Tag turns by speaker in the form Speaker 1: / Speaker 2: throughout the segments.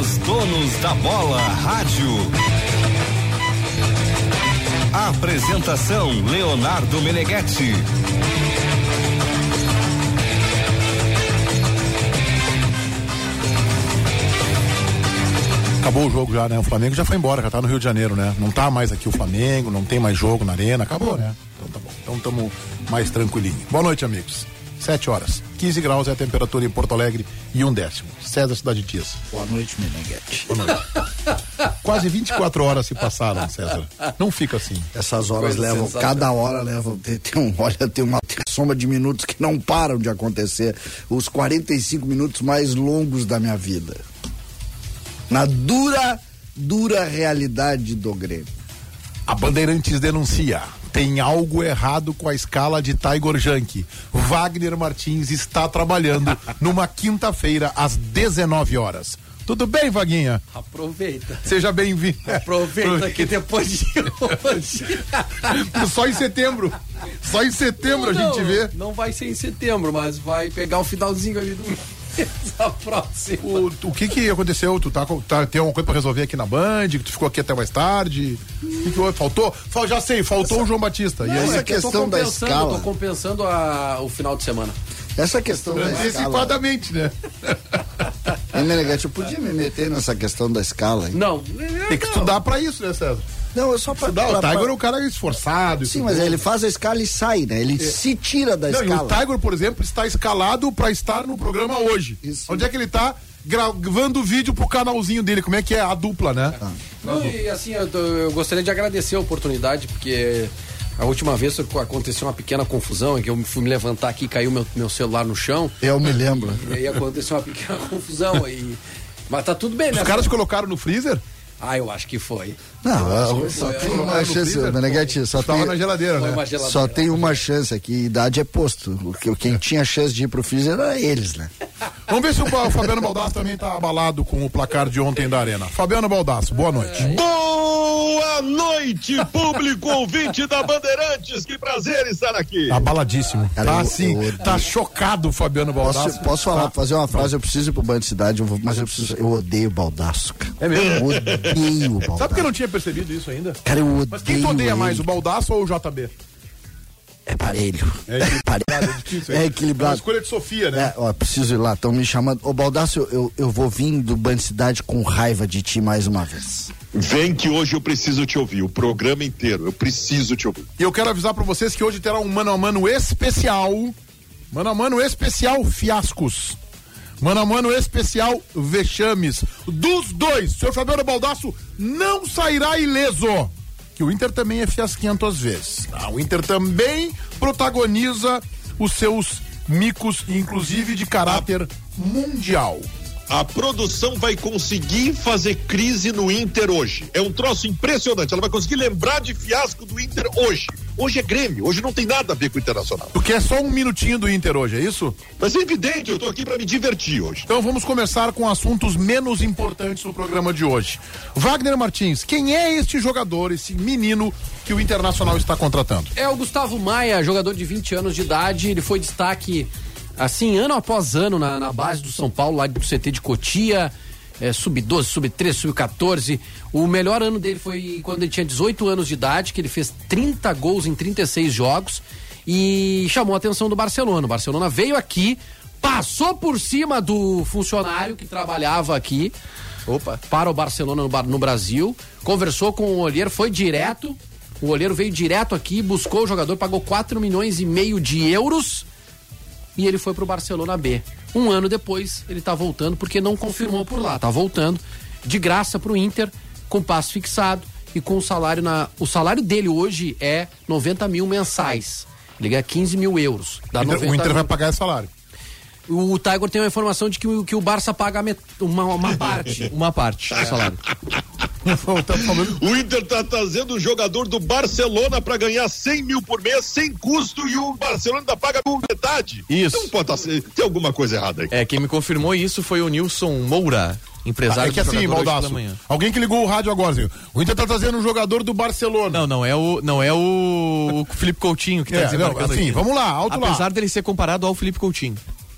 Speaker 1: Os donos da bola rádio. Apresentação Leonardo Meneghetti.
Speaker 2: Acabou o jogo já, né? O Flamengo já foi embora, já tá no Rio de Janeiro, né? Não tá mais aqui o Flamengo, não tem mais jogo na arena, acabou, né? Então tá bom. Então estamos mais tranquilinho. Boa noite, amigos. 7 horas. 15 graus é a temperatura em Porto Alegre e um décimo. César Cidade Dias.
Speaker 3: Boa noite, Meneghete.
Speaker 2: Boa noite. Quase 24 horas se passaram, César. Não fica assim.
Speaker 3: Essas horas Coisa levam, cada hora levam, tem, tem, um, olha, tem uma tem soma de minutos que não param de acontecer. Os 45 minutos mais longos da minha vida. Na dura, dura realidade do Grêmio.
Speaker 2: A Bandeirantes denuncia tem algo errado com a escala de Tiger Junk. Wagner Martins está trabalhando numa quinta-feira às 19 horas. Tudo bem, Vaguinha?
Speaker 4: Aproveita.
Speaker 2: Seja bem-vindo.
Speaker 4: Aproveita que depois de hoje.
Speaker 2: Só em setembro. Só em setembro não, a gente vê.
Speaker 4: Não vai ser em setembro, mas vai pegar o finalzinho ali do essa próxima.
Speaker 2: O, o que que aconteceu? Tu tá, tá, tem alguma coisa pra resolver aqui na Band? Que tu ficou aqui até mais tarde? O que, que Faltou? Fal, já sei, faltou essa, o João Batista.
Speaker 4: Não,
Speaker 2: e aí?
Speaker 4: Essa questão da escala. Tô compensando a, o final de semana.
Speaker 3: Essa questão da
Speaker 2: escala. Antecipadamente, né?
Speaker 3: Elegante, eu podia me meter nessa questão da escala. Hein?
Speaker 4: Não.
Speaker 2: Tem que estudar pra isso, né, César?
Speaker 3: Não, eu só pra,
Speaker 2: pra, o Tiger é um cara esforçado.
Speaker 3: Sim, mas ele faz a escala e sai, né? Ele é. se tira da não, escala.
Speaker 2: o Tiger, por exemplo, está escalado para estar no programa hoje. Isso. Onde é que ele está? Gravando vídeo pro canalzinho dele, como é que é a dupla, né? Ah.
Speaker 4: Não, e assim, eu, eu gostaria de agradecer a oportunidade, porque a última vez aconteceu uma pequena confusão em que eu fui me levantar aqui e caiu meu, meu celular no chão.
Speaker 3: Eu me lembro.
Speaker 4: E aí aconteceu uma pequena confusão aí. Mas tá tudo bem,
Speaker 2: né? Os caras colocaram no freezer?
Speaker 4: Ah, eu acho que foi.
Speaker 3: Não, só tem uma chance, Meneghete, só tem,
Speaker 2: na geladeira, né?
Speaker 3: Geladeira. Só tem uma chance aqui, idade é posto. Quem tinha chance de ir pro freezer era eles, né?
Speaker 2: Vamos ver se o Fabiano Baldasso também tá abalado com o placar de ontem da Arena. Fabiano Baldasso, boa noite.
Speaker 5: Boa noite, público ouvinte da Bandeirantes. Que prazer estar aqui.
Speaker 2: Tá abaladíssimo. Cara, tá assim, tá chocado o Fabiano Baldasso.
Speaker 3: Posso, posso falar, tá. fazer uma frase? Eu preciso ir pro Banco de Cidade, eu vou, mas eu preciso. Eu odeio Baldasso, cara.
Speaker 2: É mesmo?
Speaker 3: Eu odeio
Speaker 2: Baldasso. Sabe que eu não tinha percebido isso ainda?
Speaker 3: Cara, eu odeio.
Speaker 2: Mas quem tu odeia mais, o Baldaço ou o JB?
Speaker 3: É parelho.
Speaker 2: É equilibrado. É, difícil,
Speaker 3: é equilibrado. É uma
Speaker 2: escolha de Sofia, né?
Speaker 3: É, ó, preciso ir lá. Estão me chamando. Ô, Baldaço, eu, eu vou vir do Band Cidade com raiva de ti mais uma vez.
Speaker 5: Vem que hoje eu preciso te ouvir, o programa inteiro. Eu preciso te ouvir.
Speaker 2: E eu quero avisar para vocês que hoje terá um mano a mano especial. Mano a mano especial fiascos. Mano a mano especial vexames. Dos dois, seu Fabiano Baldaço não sairá ileso que o Inter também é fiasquento às vezes. Tá? O Inter também protagoniza os seus micos, inclusive de caráter mundial
Speaker 5: a produção vai conseguir fazer crise no Inter hoje. É um troço impressionante. Ela vai conseguir lembrar de fiasco do Inter hoje. Hoje é Grêmio, hoje não tem nada a ver com o Internacional.
Speaker 2: Tu quer só um minutinho do Inter hoje, é isso?
Speaker 5: Mas é evidente, eu tô aqui para me divertir hoje.
Speaker 2: Então vamos começar com assuntos menos importantes do programa de hoje. Wagner Martins, quem é este jogador, esse menino que o Internacional está contratando?
Speaker 4: É o Gustavo Maia, jogador de 20 anos de idade, ele foi destaque assim, ano após ano, na, na base do São Paulo, lá do CT de Cotia, é, sub-12, sub-13, sub-14. O melhor ano dele foi quando ele tinha 18 anos de idade, que ele fez 30 gols em 36 jogos e chamou a atenção do Barcelona. O Barcelona veio aqui, passou por cima do funcionário que trabalhava aqui. Opa. Para o Barcelona no, no Brasil, conversou com o olheiro, foi direto. O olheiro veio direto aqui, buscou o jogador, pagou 4 milhões e meio de euros e ele foi para o Barcelona B. Um ano depois, ele está voltando porque não confirmou por lá. Está voltando de graça para o Inter, com passo fixado e com o salário na. O salário dele hoje é 90 mil mensais. Ele ganha 15 mil euros.
Speaker 2: Dá o Inter mil. vai pagar esse salário.
Speaker 4: O Tiger tem uma informação de que o, que o Barça paga uma, uma parte. uma parte do salário.
Speaker 5: o Inter tá trazendo o jogador do Barcelona para ganhar 100 mil por mês sem custo e o Barcelona ainda paga por metade.
Speaker 6: Isso.
Speaker 5: Então pode ter tem alguma coisa errada aí.
Speaker 6: É, quem me confirmou isso foi o Nilson Moura. Empresário ah,
Speaker 2: é que assim, Baldaço, alguém que ligou o rádio agora, assim, o Inter tá trazendo um jogador do Barcelona.
Speaker 6: Não, não é o, não é o, o Felipe Coutinho que tá é, desembarcando
Speaker 2: assim, aqui. vamos lá, alto
Speaker 6: Apesar
Speaker 2: lá.
Speaker 6: dele ser comparado ao Felipe Coutinho.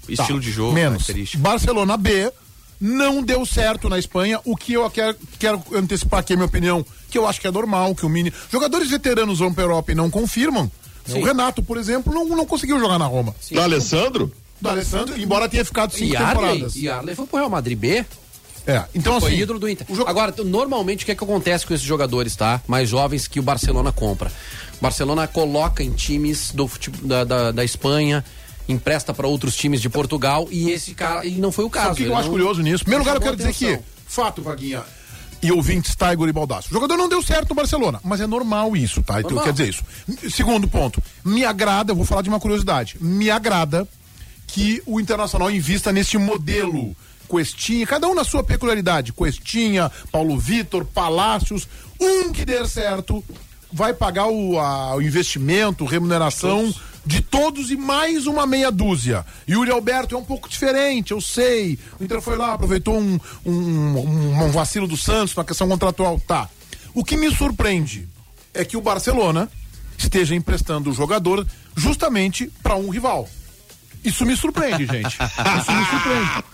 Speaker 6: Estilo tá, de jogo,
Speaker 2: menos. Barcelona B, não deu certo na Espanha, o que eu quero, quero antecipar aqui a minha opinião, que eu acho que é normal, que o Mini. Jogadores veteranos vão pra Europa e não confirmam.
Speaker 4: Sim.
Speaker 2: O Renato, por exemplo, não, não conseguiu jogar na Roma.
Speaker 4: Sim.
Speaker 5: Do Do
Speaker 2: Do Alessandro, embora tenha ficado cinco
Speaker 4: E Arley,
Speaker 2: temporadas.
Speaker 4: e Arley foi pro Real Madrid B,
Speaker 2: É, então
Speaker 4: foi
Speaker 2: assim.
Speaker 4: ídolo do Inter.
Speaker 2: o jogo-
Speaker 4: Agora, normalmente, o que, é que acontece com esses jogadores, tá? Mais jovens que o Barcelona compra. O Barcelona coloca em times do, da, da, da Espanha, empresta para outros times de Portugal e esse cara, e não foi o caso.
Speaker 2: Sabe o que eu acho
Speaker 4: não-
Speaker 2: curioso nisso? Primeiro lugar, eu quero dizer que, fato, Vaguinha, e ouvintes, Tiger e Baldaço. O jogador não deu certo no Barcelona, mas é normal isso, tá? Então, quer dizer isso. Segundo ponto, me agrada, eu vou falar de uma curiosidade, me agrada que o Internacional invista nesse modelo. Questinha, cada um na sua peculiaridade. Questinha, Paulo Vitor, Palácios. Um que der certo vai pagar o, a- o investimento, remuneração de todos e mais uma meia dúzia. Yuri Alberto é um pouco diferente, eu sei. O Inter foi lá, aproveitou um, um, um- um vacilo do Santos na questão contratual. Tá. O que me surpreende é que o Barcelona esteja emprestando o jogador justamente para um rival. Isso me surpreende, gente. Isso me surpreende.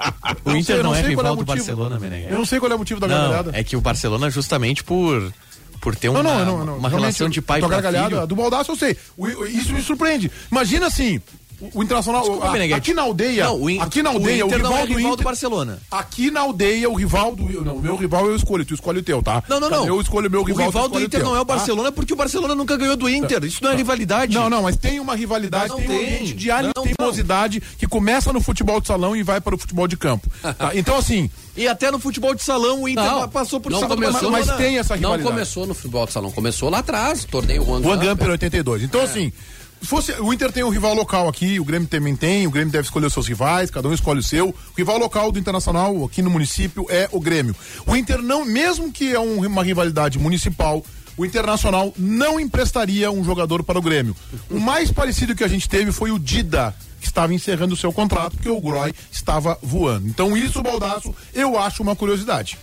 Speaker 6: O Inter
Speaker 2: sei-
Speaker 6: não é
Speaker 2: qual
Speaker 6: rival
Speaker 2: o
Speaker 6: do
Speaker 2: motivo.
Speaker 6: Barcelona, Meneghel.
Speaker 2: Eu não sei qual é o motivo da
Speaker 6: Não,
Speaker 2: gargalhada.
Speaker 6: é que o Barcelona justamente por por ter uma,
Speaker 2: Não, não, não,
Speaker 6: uma relação de pai para filho.
Speaker 2: do Baldaço eu sei. O- isso me surpreende. Imagina assim, o, o Internacional,
Speaker 6: Desculpa,
Speaker 2: a- aqui na aldeia,
Speaker 6: Não, o In-
Speaker 2: aqui na aldeia, o,
Speaker 6: Inter
Speaker 2: rival
Speaker 6: não é
Speaker 2: do
Speaker 6: rival
Speaker 2: Inter,
Speaker 6: do Barcelona.
Speaker 2: Aqui na aldeia, o rival do. Não, o meu rival eu escolho, tu escolhe o teu, tá?
Speaker 6: Não, não, não.
Speaker 2: Eu escolho o meu rival.
Speaker 6: O rival do Inter
Speaker 2: teu,
Speaker 6: não é o
Speaker 2: tá?
Speaker 6: Barcelona porque o Barcelona nunca ganhou do Inter. Isso não é rivalidade.
Speaker 2: Não, não, mas tem uma rivalidade,
Speaker 6: Não
Speaker 2: tem, um
Speaker 6: tem.
Speaker 2: ambiente de
Speaker 6: Não, não.
Speaker 2: teimosidade que começa no futebol de salão e vai para o futebol de campo. tá? Então, assim,
Speaker 6: E até no futebol de salão o Inter
Speaker 4: Não,
Speaker 6: passou por
Speaker 4: não
Speaker 6: cima do
Speaker 4: começou,
Speaker 2: mas
Speaker 6: Barcelona.
Speaker 2: tem essa
Speaker 4: Não
Speaker 2: rivalidade.
Speaker 4: começou no futebol de salão, começou lá atrás, torneio Gamper.
Speaker 2: Gamper 82. Então, assim, se fosse, o Inter tem um rival local aqui, o Grêmio também tem, o Grêmio deve escolher os seus rivais, cada um escolhe o seu. O rival local do Internacional aqui no município é o Grêmio. O Inter não, mesmo que é um- uma rivalidade municipal, o Internacional não emprestaria um jogador para o Grêmio. O mais parecido que a gente teve foi o Dida, que estava encerrando o seu contrato, porque o Groy estava voando. Então, isso, Baldaço, eu acho uma curiosidade.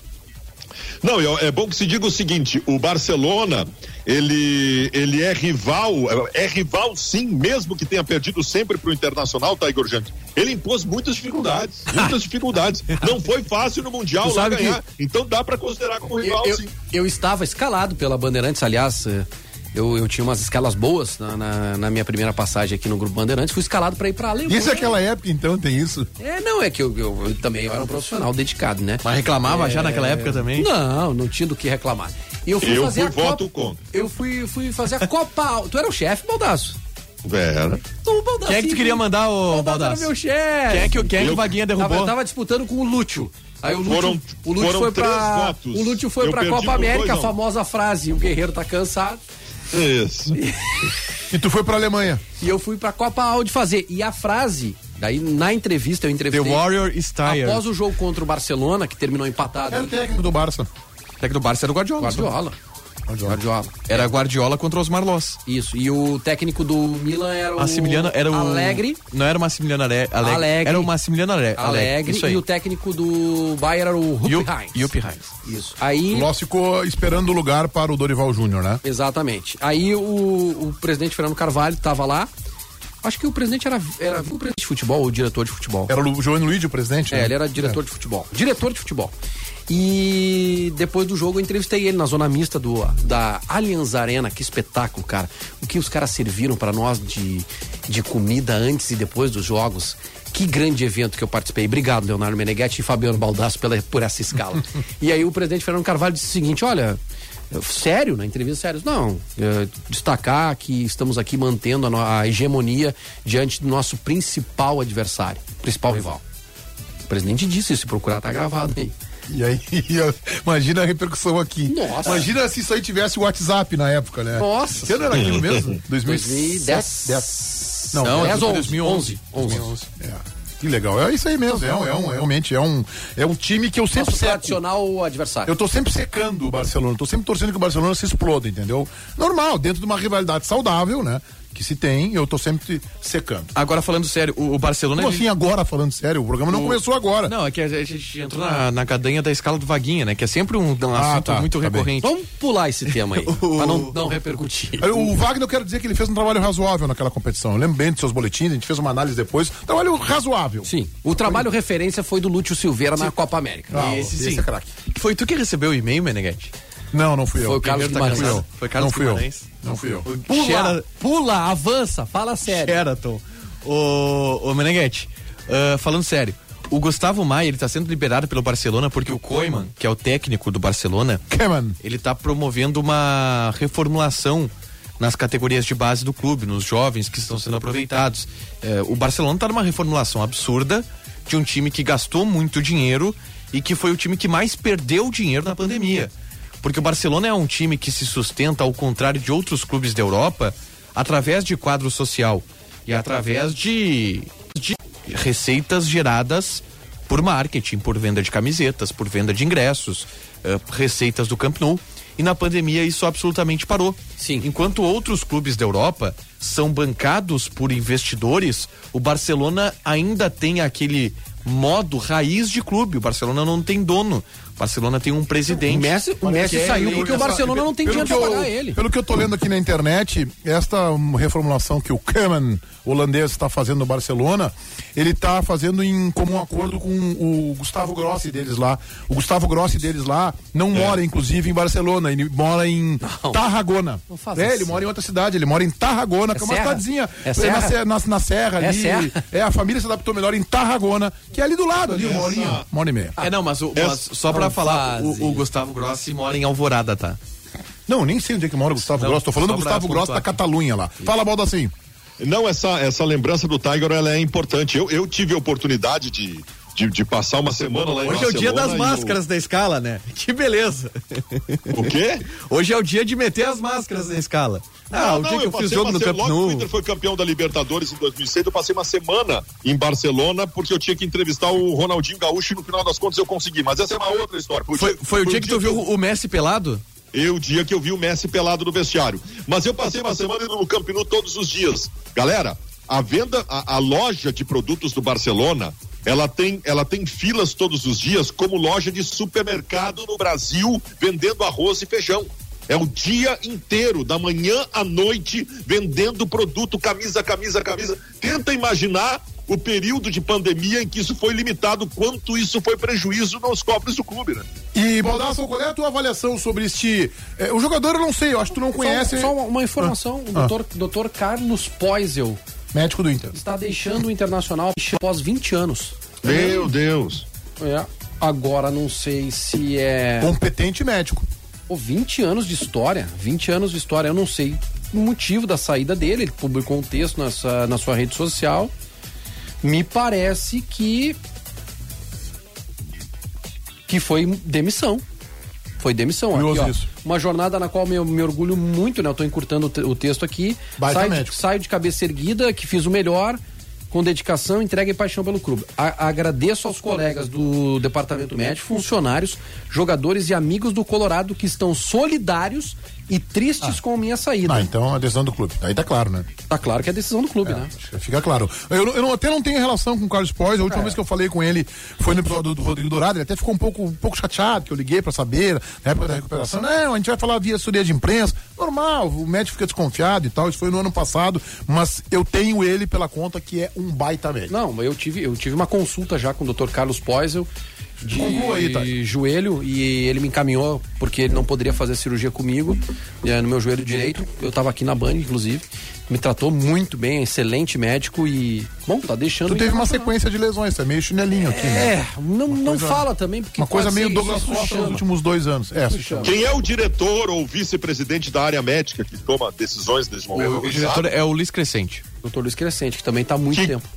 Speaker 5: Não, é é bom que se diga o seguinte: o Barcelona, ele, ele é rival, é rival sim, mesmo que tenha perdido sempre pro Internacional, tá, Igor Janto? Ele impôs muitas dificuldades, muitas dificuldades. Não foi fácil no Mundial
Speaker 4: Tu
Speaker 5: lá ganhar, então dá pra considerar como rival,
Speaker 4: eu,
Speaker 5: sim.
Speaker 4: eu estava escalado pela Bandeirantes, aliás, eh, eu, eu tinha umas escalas boas na, na, na minha primeira passagem aqui no Grupo Bandeirantes, fui escalado para ir para Alemanha.
Speaker 2: Isso é aquela época, então, tem isso?
Speaker 4: É, não, é que eu, eu- eu também era um profissional dedicado, né?
Speaker 6: Mas reclamava já
Speaker 4: É,
Speaker 6: naquela época também?
Speaker 4: Não, não tinha do que reclamar. E eu fui
Speaker 5: Eu
Speaker 4: fazer
Speaker 5: fui
Speaker 4: a Copa.
Speaker 5: voto contra.
Speaker 4: Eu fui, fui fazer a Copa. Tu era o chefe, Baldaço?
Speaker 5: Vera.
Speaker 4: O Baldasso.
Speaker 6: Quem é que tu queria mandar,
Speaker 4: O Baldasso era
Speaker 6: Baldasso?
Speaker 4: meu chefe.
Speaker 6: Quem é que, quem é que
Speaker 5: Eu-
Speaker 6: o Vaguinha
Speaker 4: Tava,
Speaker 6: derrubou?
Speaker 4: tava disputando com o Lúcio. Aí o Lúcio,
Speaker 5: Foram-
Speaker 4: o Lúcio
Speaker 5: foram
Speaker 4: foi pra.
Speaker 5: votos.
Speaker 4: O Lúcio foi
Speaker 5: Eu
Speaker 4: pra Copa América,
Speaker 5: a
Speaker 4: famosa frase: o guerreiro tá cansado.
Speaker 5: Isso.
Speaker 2: E tu foi pra Alemanha.
Speaker 4: E eu fui pra Copa Audi fazer. E a frase, daí na entrevista eu
Speaker 6: The
Speaker 4: entrevistei.
Speaker 6: Warrior is tired.
Speaker 4: Após o jogo contra o Barcelona, que terminou empatado.
Speaker 2: Era o técnico do Barça.
Speaker 6: O técnico do Barça era o Guardiola.
Speaker 4: Guardiola. Guardiola.
Speaker 6: Era Guardiola contra os Marlos.
Speaker 4: Isso. E o técnico do Milan era o.
Speaker 6: Massimiliano era o.
Speaker 4: Alegre.
Speaker 6: Não era o Massimiliano Ale- Alegre.
Speaker 4: Alegre.
Speaker 6: Era o Massimiliano Ale- Alegre.
Speaker 4: Alegre.
Speaker 6: Isso aí.
Speaker 4: E o técnico do Bayern era o Rupp Heinz.
Speaker 6: Heinz.
Speaker 4: Isso. Aí.
Speaker 2: O Loss ficou esperando o lugar para o Dorival Júnior, né?
Speaker 4: Exatamente. Aí o, o presidente Fernando Carvalho estava lá. Acho que o presidente era, era o presidente de futebol ou o diretor de futebol.
Speaker 2: Era o João Luiz, o presidente?
Speaker 4: É,
Speaker 2: né?
Speaker 4: ele era diretor de futebol. Diretor de futebol. E depois do jogo eu entrevistei ele na zona mista do, da Allianz Arena. Que espetáculo, cara. O que os caras serviram para nós de, de comida antes e depois dos jogos. Que grande evento que eu participei. Obrigado, Leonardo Meneghetti e Fabiano Baldasso pela, por essa escala. e aí o presidente Fernando Carvalho disse o seguinte: olha. Sério, na entrevista, sério. Não, é, destacar que estamos aqui mantendo a, a hegemonia diante do nosso principal adversário, principal rival. O presidente disse isso, se procurar tá gravado aí.
Speaker 2: E aí, imagina a repercussão aqui.
Speaker 4: Nossa.
Speaker 2: Imagina se isso aí tivesse o WhatsApp na época, né?
Speaker 4: Nossa.
Speaker 2: Que ano era aquilo mesmo?
Speaker 4: 2010.
Speaker 2: 10.
Speaker 4: Não,
Speaker 2: Não,
Speaker 4: 10 ou
Speaker 2: 2011.
Speaker 4: 11. 11.
Speaker 2: É. Que legal. É isso aí mesmo. É, um- é um, realmente é um, é um time que eu sempre
Speaker 4: Nosso
Speaker 2: seco.
Speaker 4: tradicional adversário.
Speaker 2: Eu tô sempre secando o Barcelona, tô sempre torcendo que o Barcelona se exploda, entendeu? Normal, dentro de uma rivalidade saudável, né? Que se tem, eu tô sempre secando.
Speaker 6: Agora falando sério, o, o Barcelona.
Speaker 2: Como
Speaker 6: ele-
Speaker 2: assim agora, falando sério? O programa não
Speaker 6: o-
Speaker 2: começou agora.
Speaker 6: Não, é que a gente entrou na, na cadanha da escala do Vaguinha, né? Que é sempre um, um
Speaker 2: Ah,
Speaker 6: assunto
Speaker 2: tá,
Speaker 6: muito
Speaker 2: tá bem.
Speaker 6: recorrente.
Speaker 4: Vamos pular esse tema aí, pra não, não repercutir.
Speaker 2: O Wagner, eu quero dizer que ele fez um trabalho razoável naquela competição. Eu lembro bem dos seus boletins, a gente fez uma análise depois. Trabalho razoável.
Speaker 4: Sim, o trabalho referência foi do Lúcio Silveira na Copa América.
Speaker 2: Ah,
Speaker 6: Esse
Speaker 2: esse
Speaker 6: sim.
Speaker 2: é craque.
Speaker 6: Foi tu que recebeu o e-mail, Meneghete?
Speaker 2: Não, não fui eu.
Speaker 4: Foi o Carlos
Speaker 6: tá
Speaker 4: Guimarães.
Speaker 6: cansado. Foi Carlos
Speaker 2: Não fui eu.
Speaker 6: Guimarães.
Speaker 2: Não fui eu.
Speaker 4: Pula,
Speaker 6: Shera-
Speaker 4: pula, avança, fala sério.
Speaker 6: Sheraton. Ô, ô Meneghete, ah, falando sério, o Gustavo Maia, ele tá sendo liberado pelo Barcelona porque o Koeman, que é o técnico do Barcelona, ele tá promovendo uma reformulação nas categorias de base do clube, nos jovens que estão sendo aproveitados. Eh, o Barcelona tá numa reformulação absurda de um time que gastou muito dinheiro e que foi o time que mais perdeu dinheiro na pandemia. Porque o Barcelona é um time que se sustenta, ao contrário de outros clubes da Europa, através de quadro social e através de, de receitas geradas por marketing, por venda de camisetas, por venda de ingressos, eh, receitas do Camp Nou. E na pandemia isso absolutamente parou.
Speaker 4: Sim.
Speaker 6: Enquanto outros clubes da Europa são bancados por investidores, o Barcelona ainda tem aquele modo raiz de clube. O Barcelona não tem dono. Barcelona tem um presidente.
Speaker 4: O Messi, o Messi
Speaker 6: é
Speaker 4: saiu porque o Barcelona não tem dinheiro
Speaker 2: eu-
Speaker 4: pagar ele.
Speaker 2: Pelo que eu tô lendo aqui na internet, esta reformulação que o Keman holandês está fazendo no Barcelona, ele está fazendo em comum acordo com o Gustavo Grossi deles lá. O Gustavo Grossi deles lá não mora, inclusive, em Barcelona, ele mora em
Speaker 4: Não.
Speaker 2: Tarragona.
Speaker 4: Não
Speaker 2: é, ele
Speaker 4: assim.
Speaker 2: mora em outra cidade, ele mora em Tarragona, que é uma
Speaker 4: serra?
Speaker 2: cidadezinha
Speaker 4: É
Speaker 2: na,
Speaker 4: serra?
Speaker 2: se- na, na serra
Speaker 4: É
Speaker 2: ali.
Speaker 4: serra?
Speaker 2: É, a família se adaptou melhor em Tarragona, que é ali do lado, ali, uma horinha, uma hora e meia.
Speaker 6: É, não, mas, o- mas só pra
Speaker 4: Não
Speaker 6: falar, o, o Gustavo Grossi mora em Alvorada, tá?
Speaker 2: Não, nem sei onde é que mora o Gustavo
Speaker 6: Não,
Speaker 2: Grossi, tô falando do
Speaker 6: pra
Speaker 2: Gustavo Grossi da. Catalunha lá. Fala, Balda assim.
Speaker 5: Não, essa, essa lembrança do Tiger ela é importante. Eu, eu tive a oportunidade de, de, de passar uma semana lá em
Speaker 6: Hoje é o dia das
Speaker 5: Barcelona
Speaker 6: máscaras da escala, né? Que beleza.
Speaker 5: O, o quê?
Speaker 6: Hoje é o dia de meter as máscaras na escala. Ah, o dia que eu fiz
Speaker 5: passei
Speaker 6: jogo no Camp
Speaker 5: que
Speaker 6: Nou.
Speaker 5: O Inter foi campeão da Libertadores em 2006. Eu passei uma semana em Barcelona porque eu tinha que entrevistar o Ronaldinho Gaúcho e no final das contas eu consegui. Mas essa é uma outra história.
Speaker 6: Foi, foi o dia que tu viu o Messi pelado?
Speaker 5: Eu, o dia que eu vi o Messi pelado no vestiário. Mas eu passei uma semana indo no Camp Nou todos os dias. Galera, a venda, a, a loja de produtos do Barcelona, ela tem, ela tem filas todos os dias como loja de supermercado no Brasil vendendo arroz e feijão. É o dia inteiro, da manhã à noite, vendendo produto, camisa, camisa, camisa. Tenta imaginar o período de pandemia em que isso foi limitado, quanto isso foi prejuízo nos cofres do clube, né?
Speaker 2: E, Baldasso, qual é a tua avaliação sobre este. eh, o jogador eu não sei, eu acho que tu não conhece.
Speaker 4: Só, só uma informação, o
Speaker 2: Ah.
Speaker 4: doutor, doutor Carlos Poisel
Speaker 2: Médico do Inter.
Speaker 4: está deixando o Internacional após 20 anos.
Speaker 5: Meu Deus.
Speaker 4: É, agora não sei se é...
Speaker 2: Competente médico.
Speaker 4: Pô, 20 anos de história, 20 anos de história, eu não sei o motivo da saída dele, ele publicou um texto nessa, na sua rede social. Me parece que que foi demissão. Foi demissão.
Speaker 2: Curioso
Speaker 4: Aqui, ó,
Speaker 2: isso.
Speaker 4: Uma jornada na qual eu me orgulho muito, né? Eu tô encurtando o te- o texto aqui. Saio de,
Speaker 2: médico.
Speaker 4: saio de cabeça erguida, que fiz o melhor, com dedicação, entrega e paixão pelo clube. A- agradeço aos colegas do departamento médico, funcionários, jogadores e amigos do Colorado que estão solidários e tristes com a minha saída.
Speaker 2: Ah, então a decisão do clube. Aí tá claro, né?
Speaker 4: Tá claro que é decisão do clube, né?
Speaker 2: Acho que Fica claro. Eu, eu até não tenho relação com o Carlos Pois. A última vez que eu falei com ele foi no episódio do, do Rodrigo Dourado. Ele até ficou um pouco, um pouco chateado que eu liguei pra saber, na época da recuperação. Não, a gente vai falar via assessoria de imprensa. Normal, o médico fica desconfiado e tal. Isso foi no ano passado. Mas eu tenho ele pela conta que é um baita médico.
Speaker 4: Não, eu tive, eu tive uma consulta já com o Dr. Carlos Poisel de
Speaker 2: aí, Thay.
Speaker 4: joelho e ele me encaminhou porque ele não poderia fazer cirurgia comigo no meu joelho direito. Eu tava aqui na Band, inclusive. Me tratou muito bem, excelente médico e bom, tá deixando.
Speaker 2: Tu teve uma sequência de lesões, é meio chinelinho aqui, né?
Speaker 4: É, não, não
Speaker 2: coisa-
Speaker 4: fala também porque
Speaker 2: Uma coisa meio Douglas Costa nos últimos dois anos. É.
Speaker 5: Quem é o diretor ou vice-presidente da área médica que toma decisões nesse momento?
Speaker 6: O, o diretor é o Luiz Crescente.
Speaker 4: Doutor Luiz Crescente, que também tá há muito
Speaker 5: Que-
Speaker 4: tempo.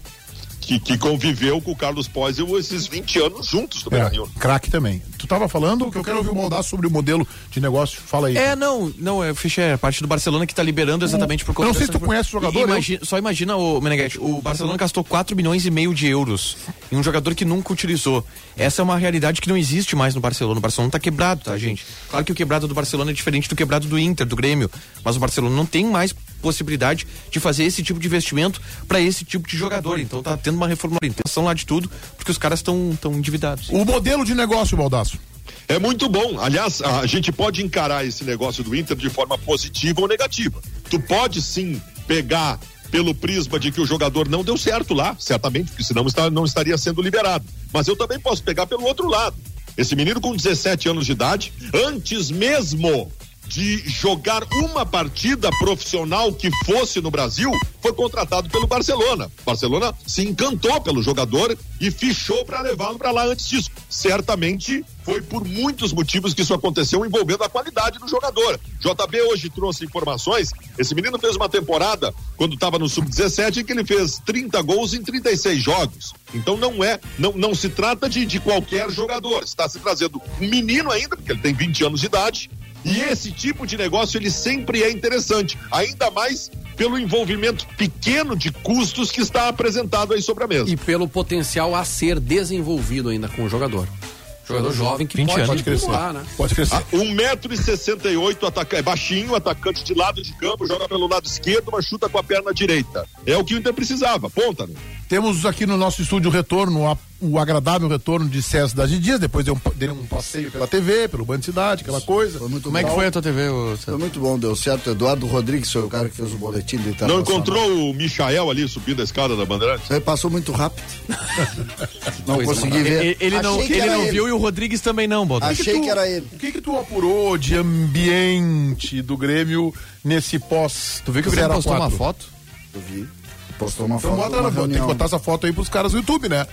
Speaker 5: Que, que conviveu com o Carlos Poisel esses 20 anos juntos no
Speaker 2: É,
Speaker 5: Beira-Rio.
Speaker 2: craque também. Tu tava falando que eu quero ouvir o Maldar sobre o modelo de negócio. Fala aí.
Speaker 6: É, não, não, eu fechei a parte do Barcelona que tá liberando exatamente por
Speaker 2: Eu não sei se tu conhece o jogador,
Speaker 6: E
Speaker 2: eu-
Speaker 6: imagina- só imagina o Meneghetti, o Barcelona gastou 4 milhões e meio de euros em um jogador que nunca utilizou. Essa é uma realidade que não existe mais no Barcelona. O Barcelona tá quebrado, tá, gente? Claro que o quebrado do Barcelona é diferente do quebrado do Inter, do Grêmio, mas o Barcelona não tem mais possibilidade de fazer esse tipo de investimento para esse tipo de jogador. Então tá tendo uma reformulação lá de tudo, porque os caras estão tão endividados.
Speaker 2: O modelo de negócio, Baldaço.
Speaker 5: É muito bom. Aliás, a gente pode encarar esse negócio do Inter de forma positiva ou negativa. Tu pode sim pegar pelo prisma de que o jogador não deu certo lá, certamente, porque senão está, não estaria sendo liberado. Mas eu também posso pegar pelo outro lado. Esse menino com 17 anos de idade, antes mesmo de jogar uma partida profissional que fosse no Brasil, foi contratado pelo Barcelona. Barcelona se encantou pelo jogador e fichou para levá-lo para lá antes disso. Certamente foi por muitos motivos que isso aconteceu envolvendo a qualidade do jogador. JB hoje trouxe informações. Esse menino fez uma temporada quando estava no sub-17 em que ele fez 30 gols em 36 jogos. Então não é, não, não se trata de, de qualquer jogador. Está se trazendo um menino ainda, porque ele tem 20 anos de idade, e esse tipo de negócio ele sempre é interessante, ainda mais pelo envolvimento pequeno de custos que está apresentado aí sobre a mesa.
Speaker 4: E pelo potencial a ser desenvolvido ainda com o jogador. Jogador jovem que
Speaker 2: 20
Speaker 4: pode,
Speaker 2: anos. Pode crescer.
Speaker 4: né?
Speaker 2: Pode crescer.
Speaker 5: Ah, 1,68m, ataca... é baixinho, atacante de lado de campo, joga pelo lado esquerdo, mas chuta com a perna direita. É o que o Inter precisava, ponta, né?
Speaker 2: Temos aqui no nosso estúdio o retorno, a- o agradável retorno de César das Dias, depois deu um, deu um passeio pela TV, pelo Band Cidade, aquela coisa.
Speaker 3: Foi muito
Speaker 6: Como é que
Speaker 3: bom.
Speaker 6: foi a tua TV, ô, César?
Speaker 3: Foi muito bom, deu certo. Eduardo Rodrigues foi o cara que fez o boletim Internacional.
Speaker 5: Não encontrou o Michael ali subindo a escada da Bandeirantes?
Speaker 3: Ele passou muito rápido. Não
Speaker 4: Pois é.
Speaker 3: consegui ver.
Speaker 6: Ele, ele não,
Speaker 3: que
Speaker 6: ele não
Speaker 3: ele.
Speaker 6: viu e o Rodrigues também não, Baldo.
Speaker 3: Achei que era ele.
Speaker 2: O que que tu apurou de ambiente do Grêmio nesse pós
Speaker 6: Tu viu que o Grêmio
Speaker 2: 0 a
Speaker 6: postou uma
Speaker 2: 4?
Speaker 6: foto?
Speaker 3: Eu vi. Postou uma
Speaker 2: Então
Speaker 3: foto.
Speaker 2: bota, tem que botar essa foto aí pros caras do YouTube, né?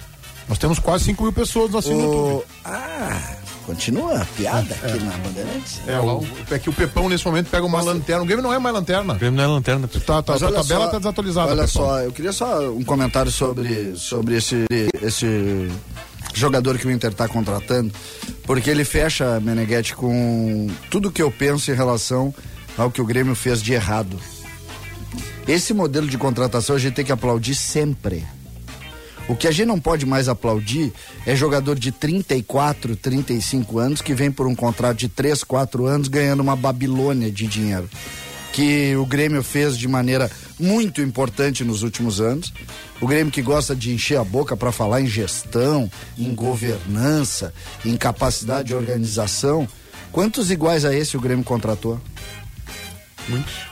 Speaker 2: Nós temos quase 5 mil pessoas no assino do
Speaker 3: O...
Speaker 2: YouTube.
Speaker 3: Ah, continua a piada aqui na Bandeirantes?
Speaker 2: É, o, é que o Pepão nesse momento pega uma lanterna. O Grêmio não é mais lanterna.
Speaker 6: O Grêmio não é lanterna.
Speaker 2: Tá, tá, a tabela
Speaker 3: só,
Speaker 2: tá desatualizada.
Speaker 3: Olha
Speaker 2: Pepão.
Speaker 3: só, eu queria só um comentário sobre, sobre esse, esse jogador que o Inter está contratando, porque ele fecha, Meneghetti, com tudo que eu penso em relação ao que o Grêmio fez de errado. Esse modelo de contratação a gente tem que aplaudir sempre. O que a gente não pode mais aplaudir é jogador de 34, 35 anos que vem por um contrato de 3, 4 anos ganhando uma Babilônia de dinheiro. Que o Grêmio fez de maneira muito importante nos últimos anos. O Grêmio que gosta de encher a boca para falar em gestão, em governança, em capacidade de organização. Quantos iguais a esse o Grêmio contratou?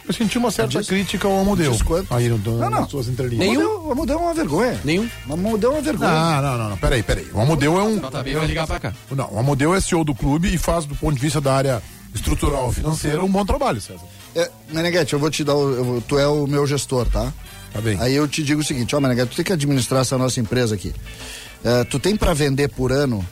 Speaker 2: Eu senti uma certa crítica ao Amodeu.
Speaker 3: Diz?
Speaker 2: Aí no, no,
Speaker 3: Não, não.
Speaker 2: suas entrelinhas.
Speaker 3: Nenhum. O Amodeu é uma vergonha.
Speaker 4: Nenhum.
Speaker 3: O Amodeu é uma vergonha.
Speaker 2: Ah, não, não, não. Peraí, peraí. O Amodeu é um.
Speaker 6: JB vai ligar pra cá.
Speaker 2: Não, o Amodeu é CEO do clube e faz, do ponto de vista da área estrutural financeira, um bom trabalho, César.
Speaker 3: É, Meneghete, eu vou te dar. o- eu tu é o meu gestor, tá?
Speaker 2: Tá bem.
Speaker 3: Aí eu te digo o seguinte, ó, Meneghete, tu tem que administrar essa nossa empresa aqui. É, tu tem pra vender por ano,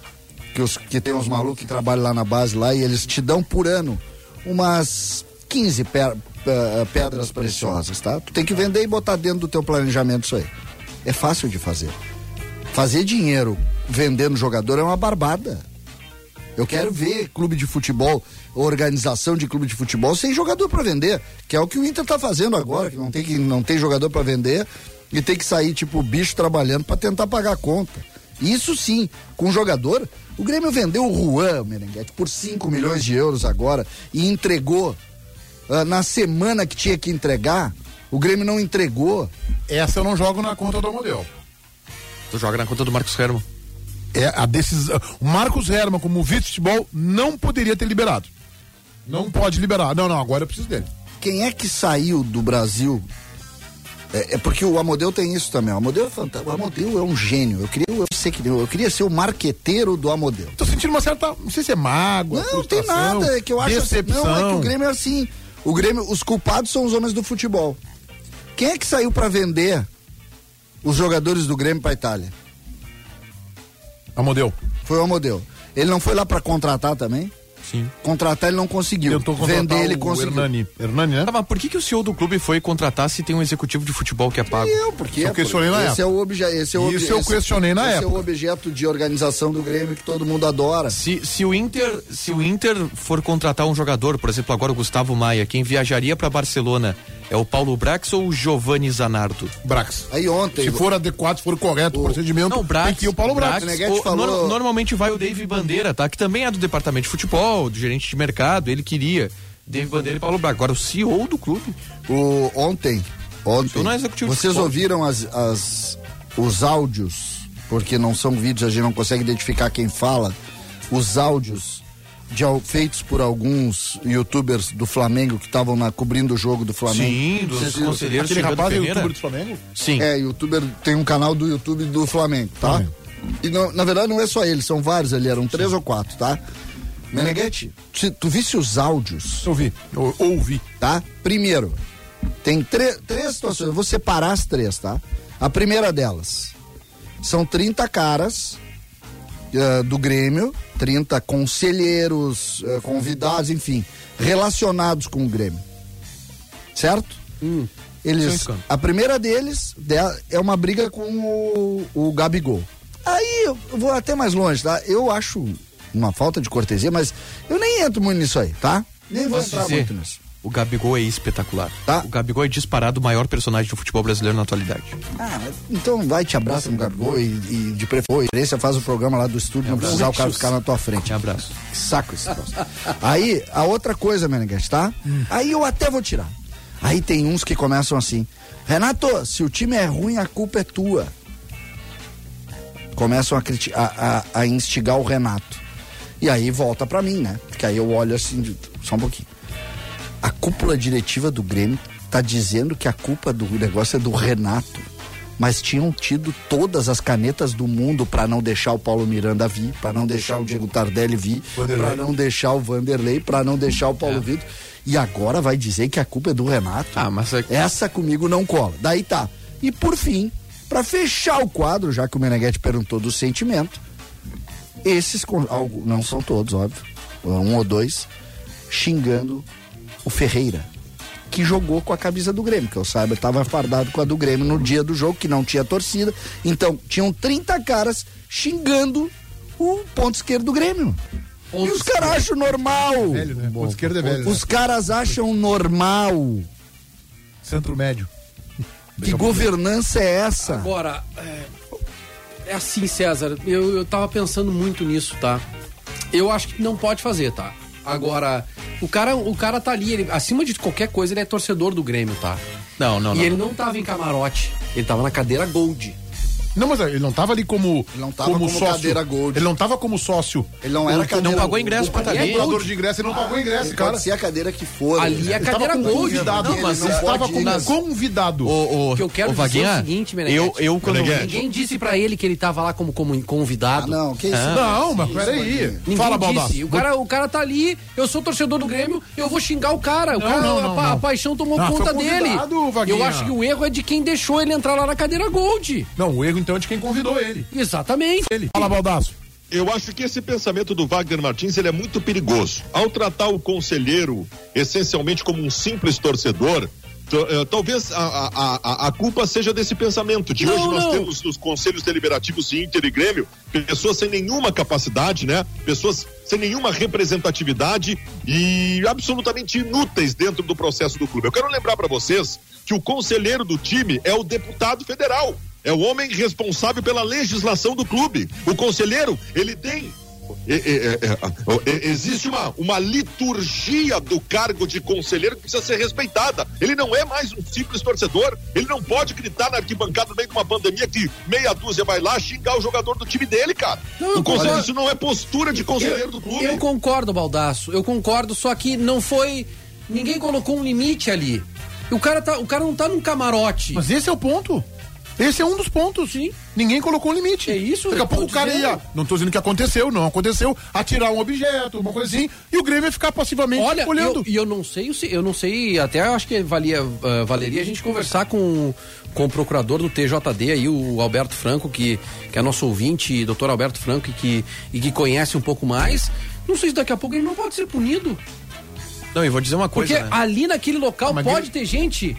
Speaker 3: que, os, que tem uns malucos que trabalham lá na base lá, e eles te dão por ano umas 15 pe- pe- pedras preciosas, tá? Tu tem que vender e botar dentro do teu planejamento isso aí. É fácil de fazer. Fazer dinheiro vendendo jogador é uma barbada. Eu quero ver clube de futebol, organização de clube de futebol sem jogador para vender, que é o que o Inter tá fazendo agora, que não tem, que, não tem jogador para vender e tem que sair tipo bicho trabalhando para tentar pagar a conta. Isso sim, com jogador, o Grêmio vendeu o Juan, Merenguete, por 5 milhões de euros agora e entregou ah, na semana que tinha que entregar, o Grêmio não entregou.
Speaker 2: Essa eu não jogo na conta do Amodeu.
Speaker 6: Tu joga na conta do Marcos Herman.
Speaker 2: É a decisão. O Marcos Herman, como vice-futebol, não poderia ter liberado. Não pode liberar. Não, não, agora eu preciso dele.
Speaker 3: Quem é que saiu do Brasil? É, é porque o Amodeu tem isso também. O Amodeu é fantástico. O Amodeu é um gênio. Eu queria, eu sei que eu queria ser o marqueteiro do Amodeu.
Speaker 2: Tô sentindo uma certa. Não sei se é mágoa.
Speaker 3: Não, não tem nada. É que eu acho assim,
Speaker 2: Decepção.
Speaker 3: não, é que o Grêmio é assim. O Grêmio, os culpados são os homens do futebol. Quem é que saiu pra vender os jogadores do Grêmio pra Itália?
Speaker 2: Amodeu.
Speaker 3: Foi o Amodeu. Ele não foi lá pra contratar também?
Speaker 6: Sim.
Speaker 3: Contratar ele não conseguiu.
Speaker 2: Tentou contratar
Speaker 3: Vender ele
Speaker 2: o
Speaker 3: conseguiu.
Speaker 2: Hernani. Hernani, né?
Speaker 6: Tá, mas por que, que o CEO do clube foi contratar se tem um executivo de futebol que é pago?
Speaker 3: Eu, porque
Speaker 2: Eu questionei na
Speaker 3: esse
Speaker 2: época.
Speaker 3: é o obje, esse é o
Speaker 2: Isso eu
Speaker 3: esse-
Speaker 2: questionei na
Speaker 3: esse
Speaker 2: época.
Speaker 3: é o objeto de organização do Grêmio que todo mundo adora.
Speaker 6: Se, se o Inter se o Inter for contratar um jogador, por exemplo, agora o Gustavo Maia, quem viajaria para Barcelona é o Paulo Brax ou o Giovanni Zanardo?
Speaker 2: Brax.
Speaker 3: Aí ontem.
Speaker 2: Se for adequado, se for correto o, procedimento,
Speaker 6: Não, o Brax,
Speaker 2: tem que ir o Paulo Brax.
Speaker 6: Brax,
Speaker 3: Meneghete
Speaker 6: o-
Speaker 3: falou-
Speaker 6: nor- normalmente vai o David Bandeira, tá? Que também é do departamento de futebol, do gerente de mercado, ele queria David Bandeira e Paulo Braga. Agora o CEO do clube.
Speaker 3: O, ontem, ontem,
Speaker 6: não executivo de
Speaker 3: vocês ouviram as, as, os áudios, porque não são vídeos, a gente não consegue identificar quem fala, os áudios de, feitos por alguns youtubers do Flamengo que estavam na- cobrindo o jogo do Flamengo.
Speaker 6: Sim, dos
Speaker 3: Vocês
Speaker 6: conselheiros
Speaker 2: Aquele rapaz é youtuber do Flamengo?
Speaker 6: Sim.
Speaker 3: É, youtuber tem um canal do YouTube do Flamengo, tá?
Speaker 2: Flamengo.
Speaker 3: E não- na verdade não é só ele, são vários ali, eram três ou quatro, tá? Meneghete, se tu visse os áudios,
Speaker 2: Eu vi, eu ouvi.
Speaker 3: tá? Primeiro, tem tre- três situações, eu vou separar as três, tá? A primeira delas, são 30 caras eh, do Grêmio, 30 conselheiros, eh, convidados, enfim, relacionados com o Grêmio. Certo?
Speaker 6: Sem
Speaker 3: Eles, a primeira deles de- é uma briga com o, o Gabigol. Aí eu eu vou até mais longe, tá? Eu acho uma falta de cortesia, mas eu nem entro muito nisso aí, tá? Nem vou
Speaker 6: Posso
Speaker 3: entrar
Speaker 6: dizer,
Speaker 3: muito nisso.
Speaker 6: O Gabigol é espetacular.
Speaker 3: Tá.
Speaker 6: O Gabigol é disparado o maior personagem do futebol brasileiro na atualidade.
Speaker 3: Ah, então vai, te abraça no Gabigol e, e de preferência faz o programa lá do estúdio, não precisar o cara ficar na tua frente.
Speaker 6: Um abraço.
Speaker 3: Saco esse troço. Aí, a outra coisa, Meneghete, tá? Aí eu até vou tirar. Aí tem uns que começam assim: Renato, se o time é ruim, a culpa é tua. Começam a, a, a, a instigar o Renato. E aí volta pra mim, né? Porque aí eu olho assim, só um pouquinho. A cúpula diretiva do Grêmio tá dizendo que a culpa do negócio é do Renato. Mas tinham tido todas as canetas do mundo pra não deixar o Paulo Miranda vir, pra não deixar o Diego Tardelli vir, pra não deixar o Vanderlei, pra não deixar o Paulo Vitor. E agora vai dizer que a culpa é do Renato.
Speaker 6: Ah, mas é-
Speaker 3: Essa comigo não cola. Daí tá. E por fim, pra fechar o quadro, já que o Meneghetti perguntou do sentimento, esses, não são todos, óbvio, um ou dois, xingando o Ferreira, que jogou com a camisa do Grêmio, que eu saiba, estava fardado com a do Grêmio no dia do jogo, que não tinha torcida. Então, tinham 30 caras xingando o ponto esquerdo do Grêmio. e os caras acham normal.
Speaker 2: Velho, né? Ponto esquerdo é velho.
Speaker 3: Os caras acham normal.
Speaker 2: né? Centro médio.
Speaker 3: Que governança é essa?
Speaker 4: Agora, é, é assim, César, eu, eu tava pensando muito nisso, tá? Eu acho que não pode fazer, tá? Agora, o cara, o cara tá ali, ele, acima de qualquer coisa, ele é torcedor do Grêmio, tá?
Speaker 6: Não, não,
Speaker 4: e
Speaker 6: não.
Speaker 4: ele não tava em camarote, ele tava na cadeira Gold.
Speaker 2: Não, mas ele não tava ali como.
Speaker 3: Ele não tava como
Speaker 2: sócio.
Speaker 3: cadeira gold.
Speaker 2: Ele não tava como sócio.
Speaker 3: Ele não era cadeira
Speaker 6: Não pagou ingresso pra
Speaker 4: é
Speaker 6: ali.
Speaker 4: gold.
Speaker 2: Comprador de ingresso, ele não pagou ingresso,
Speaker 3: Ele
Speaker 2: cara.
Speaker 3: pode ser a cadeira que for.
Speaker 4: Ali
Speaker 3: né?
Speaker 4: é
Speaker 2: Ele tava
Speaker 4: cadeira
Speaker 2: como
Speaker 4: Gold.
Speaker 2: convidado.
Speaker 3: Não, mas
Speaker 2: ele
Speaker 3: não
Speaker 2: estava como
Speaker 3: ir.
Speaker 2: convidado.
Speaker 6: O, o,
Speaker 4: O que eu quero
Speaker 6: o
Speaker 4: dizer
Speaker 6: Vaguinha,
Speaker 4: é o seguinte, Meneghete.
Speaker 6: eu, eu quando
Speaker 5: Meneghete.
Speaker 4: Ninguém disse pra ele que ele tava lá como, como
Speaker 3: Ah,
Speaker 4: convidado.
Speaker 3: não, que isso?
Speaker 2: Não, mas
Speaker 3: Isso,
Speaker 2: peraí.
Speaker 4: Ninguém
Speaker 2: Fala,
Speaker 4: disse.
Speaker 2: Baldaço.
Speaker 4: O cara, o cara tá ali, eu sou torcedor do Grêmio, eu vou xingar o cara. O
Speaker 2: Não,
Speaker 4: cara, a, a paixão tomou
Speaker 2: Ah,
Speaker 4: conta dele. Eu acho que o erro é de quem deixou ele entrar lá na cadeira Gold.
Speaker 2: Não, o erro então é de quem convidou ele.
Speaker 4: Exatamente.
Speaker 2: Ele. Fala, Baldaço.
Speaker 5: Eu acho que esse pensamento do Wagner Martins ele é muito perigoso. Ao tratar o conselheiro essencialmente como um simples torcedor, eh, talvez a, a, a, a culpa seja desse pensamento. De
Speaker 4: Não,
Speaker 5: hoje nós
Speaker 4: não.
Speaker 5: temos nos conselhos deliberativos de Inter e Grêmio pessoas sem nenhuma capacidade, né? Pessoas sem nenhuma representatividade e absolutamente inúteis dentro do processo do clube. Eu quero lembrar para vocês que o conselheiro do time é o deputado federal. É o homem responsável pela legislação do clube. O conselheiro, ele tem. é, é, é, é, é, existe uma, uma liturgia do cargo de conselheiro que precisa ser respeitada. Ele não é mais um simples torcedor. Ele não pode gritar na arquibancada no meio de uma pandemia que meia dúzia vai lá xingar o jogador do time dele, cara.
Speaker 4: Não,
Speaker 5: o conselheiro,
Speaker 4: olha-
Speaker 5: isso não é postura de conselheiro do clube.
Speaker 4: Eu concordo, Baldaço. Eu concordo, só que não foi. Ninguém colocou um limite ali. O cara, tá, o cara não tá num camarote.
Speaker 2: Mas esse é o ponto. Esse é um dos pontos.
Speaker 4: Sim.
Speaker 2: Ninguém colocou um limite.
Speaker 4: É isso,
Speaker 2: Daqui a
Speaker 4: eu
Speaker 2: pouco o cara ia. Não tô dizendo que aconteceu, não aconteceu. Atirar um objeto, uma coisa assim. E o Grêmio ia ficar passivamente
Speaker 4: Olha,
Speaker 2: olhando.
Speaker 4: eu- e eu, não sei, se- eu não sei, até acho que valia, ah, valeria a gente conversar com, com o procurador do TJD aí, o Alberto Franco, que, que é nosso ouvinte, doutor Alberto Franco, e que, e que conhece um pouco mais. Não sei se daqui a pouco ele não pode ser punido.
Speaker 6: Não, e vou dizer uma coisa,
Speaker 4: Porque
Speaker 6: né?
Speaker 4: ali naquele local
Speaker 2: Mas
Speaker 4: pode
Speaker 2: ele-
Speaker 4: ter gente.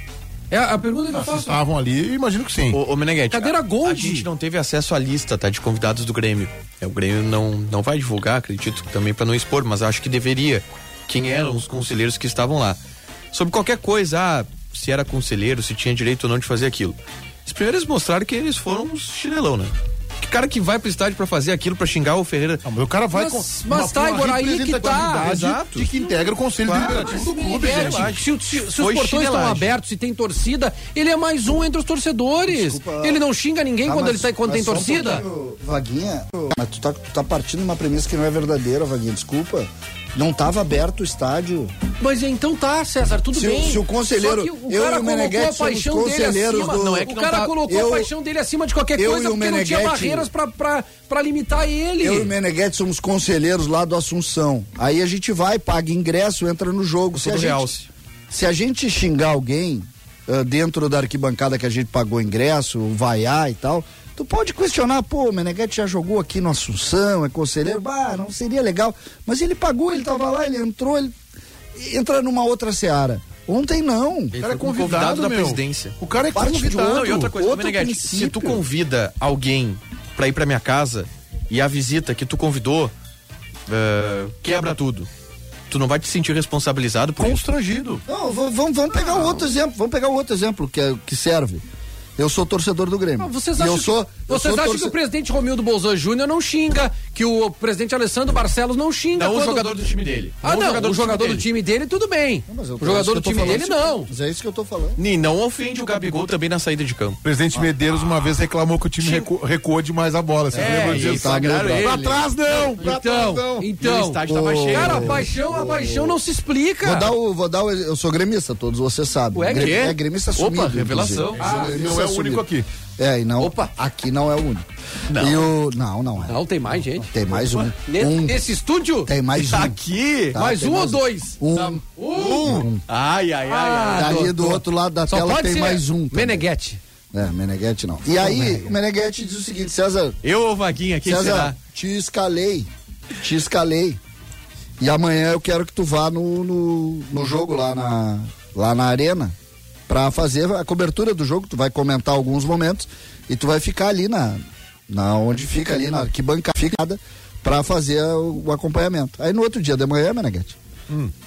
Speaker 4: É a pergunta que eu faço.
Speaker 2: estavam ali, imagino que sim.
Speaker 6: Ô, ô Meneghetti,
Speaker 4: Cadeira
Speaker 6: a-
Speaker 4: Gold.
Speaker 6: A gente não teve acesso à lista, tá, de convidados do Grêmio. É, o Grêmio não, não vai divulgar, acredito, também para não expor, mas acho que deveria. Quem eram os conselheiros que estavam lá. Sobre qualquer coisa, ah, se era conselheiro, se tinha direito ou não de fazer aquilo. Eles primeiro eles mostraram que eles foram uns chinelão, né? Que cara que vai pro estádio pra fazer aquilo, pra xingar o Ferreira.
Speaker 2: Não, mas o cara vai
Speaker 4: Mas-
Speaker 2: com
Speaker 4: mas
Speaker 2: uma-
Speaker 4: tá, Igor, aí que tá.
Speaker 6: Exato.
Speaker 2: de que integra o conselho
Speaker 6: Claro.
Speaker 2: deliberativo do clube,
Speaker 4: É,
Speaker 2: gente.
Speaker 4: se, se- se os portões estão abertos, se tem torcida, ele é mais um entre os torcedores.
Speaker 3: Desculpa.
Speaker 4: Ele não xinga ninguém
Speaker 3: Ah,
Speaker 4: quando
Speaker 3: mas-
Speaker 4: ele tá, quando tem
Speaker 3: um
Speaker 4: torcida.
Speaker 3: pouquinho, Vaguinha, mas tu tá, tu tá partindo de uma premissa que não é verdadeira, Vaguinha, desculpa. Não tava aberto o estádio.
Speaker 4: Mas então tá, César, tudo
Speaker 3: Se o-
Speaker 4: bem.
Speaker 3: se o conselheiro-
Speaker 4: o
Speaker 3: eu
Speaker 4: cara
Speaker 3: e o
Speaker 4: a
Speaker 3: somos
Speaker 4: paixão dele
Speaker 3: conselheiros
Speaker 4: acima.
Speaker 3: do-
Speaker 4: Não
Speaker 3: Não
Speaker 4: é que o cara
Speaker 3: tá-
Speaker 4: colocou
Speaker 3: eu-
Speaker 4: a paixão dele acima de qualquer
Speaker 3: eu
Speaker 4: coisa
Speaker 3: e o
Speaker 4: porque não tinha barreiras pra, pra, pra limitar ele.
Speaker 3: Eu e o Meneghetti somos conselheiros lá do Assunção. Aí a gente vai, paga ingresso, entra no jogo. Se a, gente, se a gente xingar alguém ah, dentro da arquibancada que a gente pagou ingresso, vaiar e tal, tu pode questionar, pô, o Meneghetti já jogou aqui no Assunção, é conselheiro, bah, não seria legal. Mas ele pagou, ele tava lá, ele entrou, ele entra numa outra seara. Ontem não.
Speaker 2: O cara é convidado,
Speaker 6: convidado da
Speaker 2: meu.
Speaker 6: presidência.
Speaker 2: O cara é
Speaker 3: Parte
Speaker 2: convidado.
Speaker 6: Não, e outra coisa,
Speaker 3: outro
Speaker 6: Meneghetti, se tu convida alguém pra ir pra minha casa e a visita que tu convidou eh, quebra tudo, tu não vai te sentir responsabilizado por isso.
Speaker 2: Constrangido.
Speaker 3: Não, v- vamos, vamos pegar um outro exemplo, vamos pegar um outro exemplo que, é- que serve. Eu sou torcedor do Grêmio.
Speaker 4: Ah, Vocês acham,
Speaker 3: eu sou,
Speaker 4: que,
Speaker 3: eu
Speaker 4: vocês
Speaker 3: sou
Speaker 4: acham
Speaker 3: torce-
Speaker 4: que o presidente Romildo Bolzan Júnior não xinga, que o presidente Alessandro Barcelos não xinga?
Speaker 6: Não o
Speaker 4: quando-
Speaker 6: jogador do time dele.
Speaker 4: Ah, não, o jogador,
Speaker 6: time
Speaker 4: do time dele, tudo bem.
Speaker 3: Mas eu
Speaker 4: o jogador do
Speaker 3: que
Speaker 4: time dele, não.
Speaker 3: Mas é isso que eu tô falando.
Speaker 6: E não ofende o Gabigol também na saída de campo.
Speaker 2: O presidente Medeiros uma vez reclamou que o time recu- recuou demais a bola. Você lembra
Speaker 6: e
Speaker 2: disso?
Speaker 3: Tá.
Speaker 2: Pra trás não! Pra trás
Speaker 4: Então,
Speaker 2: não!
Speaker 6: E o
Speaker 4: então.
Speaker 6: estádio tava cheio.
Speaker 4: Cara, a paixão, a paixão não se explica.
Speaker 3: Vou dar o, vou dar o, eu sou gremista, todos vocês sabem.
Speaker 4: Ué, quê?
Speaker 3: É gremista assumido.
Speaker 6: Opa, revelação.
Speaker 3: inclusive.
Speaker 2: Ah, não é o único aqui.
Speaker 3: É, e não.
Speaker 4: Opa.
Speaker 3: Aqui não é o único. Não. E o, não, não é.
Speaker 4: Não, tem mais gente.
Speaker 3: Tem mais um.
Speaker 4: Ne-
Speaker 3: um
Speaker 4: Nesse estúdio?
Speaker 3: tem mais um.
Speaker 6: Aqui?
Speaker 3: Tá,
Speaker 4: mais um ou
Speaker 3: mais
Speaker 4: dois?
Speaker 3: Um.
Speaker 4: Um.
Speaker 6: Ai, ai, ai, ai.
Speaker 4: Ah,
Speaker 3: Ali
Speaker 4: do-
Speaker 3: outro lado da
Speaker 4: Só
Speaker 3: tela tem mais um. também.
Speaker 4: Meneghetti.
Speaker 3: É, Meneghetti não. E aí, o Meneghetti diz o seguinte, César,
Speaker 6: Eu ou Vaguinha, quem será?
Speaker 3: César, te escalei. Te escalei. E amanhã eu quero que tu vá no, no, no jogo lá na, lá na arena pra fazer a cobertura do jogo. Tu vai comentar alguns momentos e tu vai ficar ali na, na onde fica ali na arquibancada ficada pra fazer o, o acompanhamento. Aí no outro dia de manhã, Meneghete,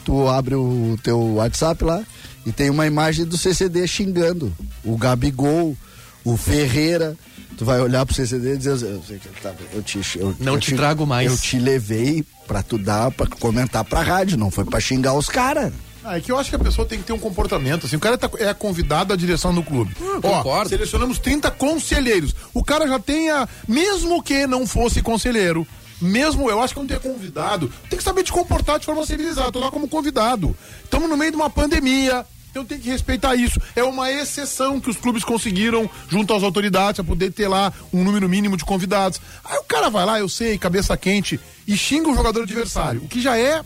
Speaker 3: tu abre o teu WhatsApp lá e tem uma imagem do CCD xingando o Gabigol, o Ferreira. Tu vai olhar pro CCD e dizer, eu, tá- eu te, eu,
Speaker 6: Não
Speaker 3: eu
Speaker 6: te trago mais.
Speaker 3: Eu te levei pra tu dar, pra comentar pra rádio, não foi pra xingar os caras.
Speaker 2: Ah, é que eu acho que a pessoa tem que ter um comportamento, assim, o cara tá- é convidado à direção do clube. Ó,
Speaker 4: concordo.
Speaker 2: selecionamos 30 conselheiros. O cara já tenha, mesmo que não fosse conselheiro, mesmo, eu acho que não ter convidado, tem que saber te comportar de forma civilizada, tô lá como convidado. Estamos no meio de uma pandemia, então tem que respeitar isso. É uma exceção que os clubes conseguiram junto às autoridades para poder ter lá um número mínimo de convidados. Aí o cara vai lá, eu sei, cabeça quente, e xinga o jogador adversário, o que já é